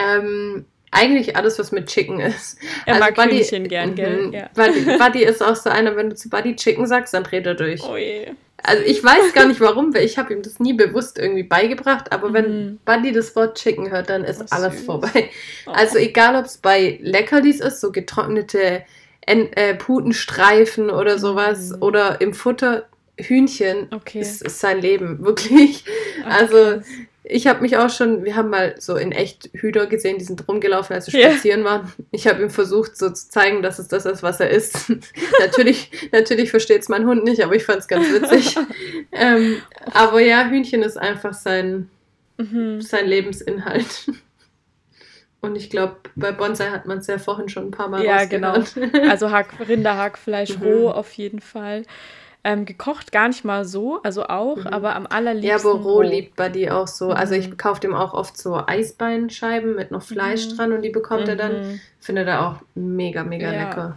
Ähm, eigentlich alles, was mit Chicken ist. Er Also mag Buddy- Hühnchen gern, gell? Mhm. Ja. Buddy, Buddy ist auch so einer, wenn du zu Buddy Chicken sagst, dann dreht er durch. Oh je. Also ich weiß gar nicht warum, weil ich habe ihm das nie bewusst irgendwie beigebracht, aber wenn Mhm. Buddy das Wort Chicken hört, dann ist Oh, alles süß. vorbei. Oh. Also egal, ob es bei Leckerlis ist, so getrocknete En äh, Putenstreifen oder sowas, Mhm. oder im Futter Hühnchen, Okay. ist, ist sein Leben, wirklich. Ach, also. Ich habe mich auch schon, wir haben mal so in echt Hühner gesehen, die sind rumgelaufen, als wir Ja. spazieren waren. Ich habe ihm versucht, so zu zeigen, dass es das ist, was er ist. natürlich natürlich versteht es mein Hund nicht, aber ich fand es ganz witzig. ähm, aber ja, Hühnchen ist einfach sein, Mhm. sein Lebensinhalt. Und ich glaube, bei Bonsai hat man es ja vorhin schon ein paar Mal Ja, genau. Also Hack, Rinderhackfleisch Mhm. roh auf jeden Fall. Ähm, gekocht gar nicht mal so, also auch, Mhm. aber am Ja, allerliebsten aber roh liebt Buddy auch so. Also ich Mhm. kaufe dem auch oft so Eisbeinscheiben mit noch Fleisch Mhm. dran und die bekommt er dann. Mhm. Findet er auch mega, mega Ja. lecker.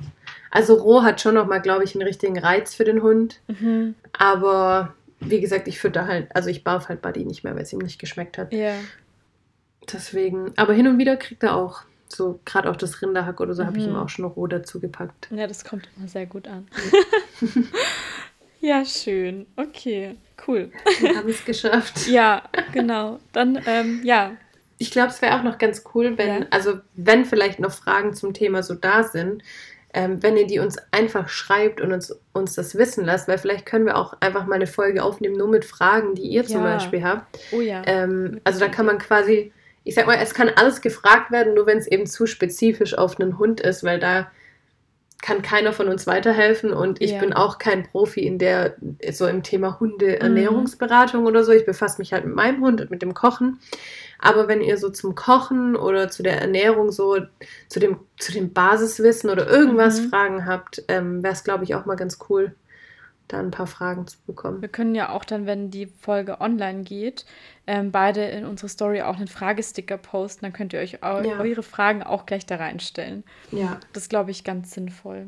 Also roh hat schon noch mal, glaube ich, einen richtigen Reiz für den Hund. Mhm. Aber wie gesagt, ich fütter halt, also ich barf halt Buddy nicht mehr, weil es ihm nicht geschmeckt hat. Ja. Deswegen, aber hin und wieder kriegt er auch so, gerade auch das Rinderhack oder so, habe ich Mhm. ihm auch schon roh dazu gepackt. ja, das kommt immer sehr gut an. Ja, schön. Okay, cool. Wir haben es geschafft. ja, genau. Dann, ähm, ja. Ich glaube, es wäre auch noch ganz cool, wenn, ja. also wenn vielleicht noch Fragen zum Thema so da sind, ähm, wenn ihr die uns einfach schreibt und uns, uns das wissen lasst, weil vielleicht können wir auch einfach mal eine Folge aufnehmen, nur mit Fragen, die ihr zum Beispiel habt. Oh ja. Ähm, also da kann man quasi, ich sag mal, es kann alles gefragt werden, nur wenn es eben zu spezifisch auf einen Hund ist, weil da kann keiner von uns weiterhelfen und ich ja. bin auch kein Profi in der, so im Thema Hundeernährungsberatung mhm. oder so. Ich befasse mich halt mit meinem Hund und mit dem Kochen. Aber wenn ihr so zum Kochen oder zu der Ernährung so, zu dem, zu dem Basiswissen oder irgendwas mhm. Fragen habt, ähm, wäre es, glaube ich, auch mal ganz cool, da ein paar Fragen zu bekommen. Wir können ja auch dann, wenn die Folge online geht, ähm, beide in unsere Story auch einen Fragesticker posten. Dann könnt ihr euch eu ja. eure Fragen auch gleich da reinstellen. Ja. Das glaube ich ganz sinnvoll.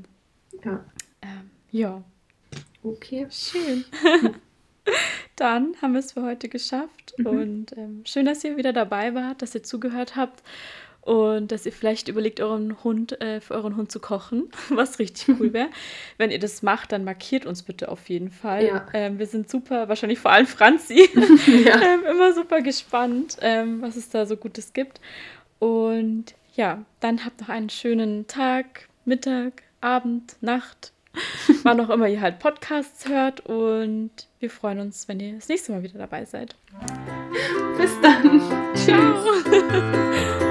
Ja. Ähm, ja. Okay. Schön. Dann haben wir es für heute geschafft. Mhm. Und ähm, schön, dass ihr wieder dabei wart, dass ihr zugehört habt und dass ihr vielleicht überlegt, euren Hund, äh, für euren Hund zu kochen, was richtig cool wäre. Wenn ihr das macht, dann markiert uns bitte auf jeden Fall. Ja. Ähm, wir sind super, wahrscheinlich vor allem Franzi, ja. ähm, immer super gespannt, ähm, was es da so Gutes gibt. Und ja, dann habt noch einen schönen Tag, Mittag, Abend, Nacht wann auch immer ihr halt Podcasts hört. Und wir freuen uns, wenn ihr das nächste Mal wieder dabei seid. Bis dann. Ciao.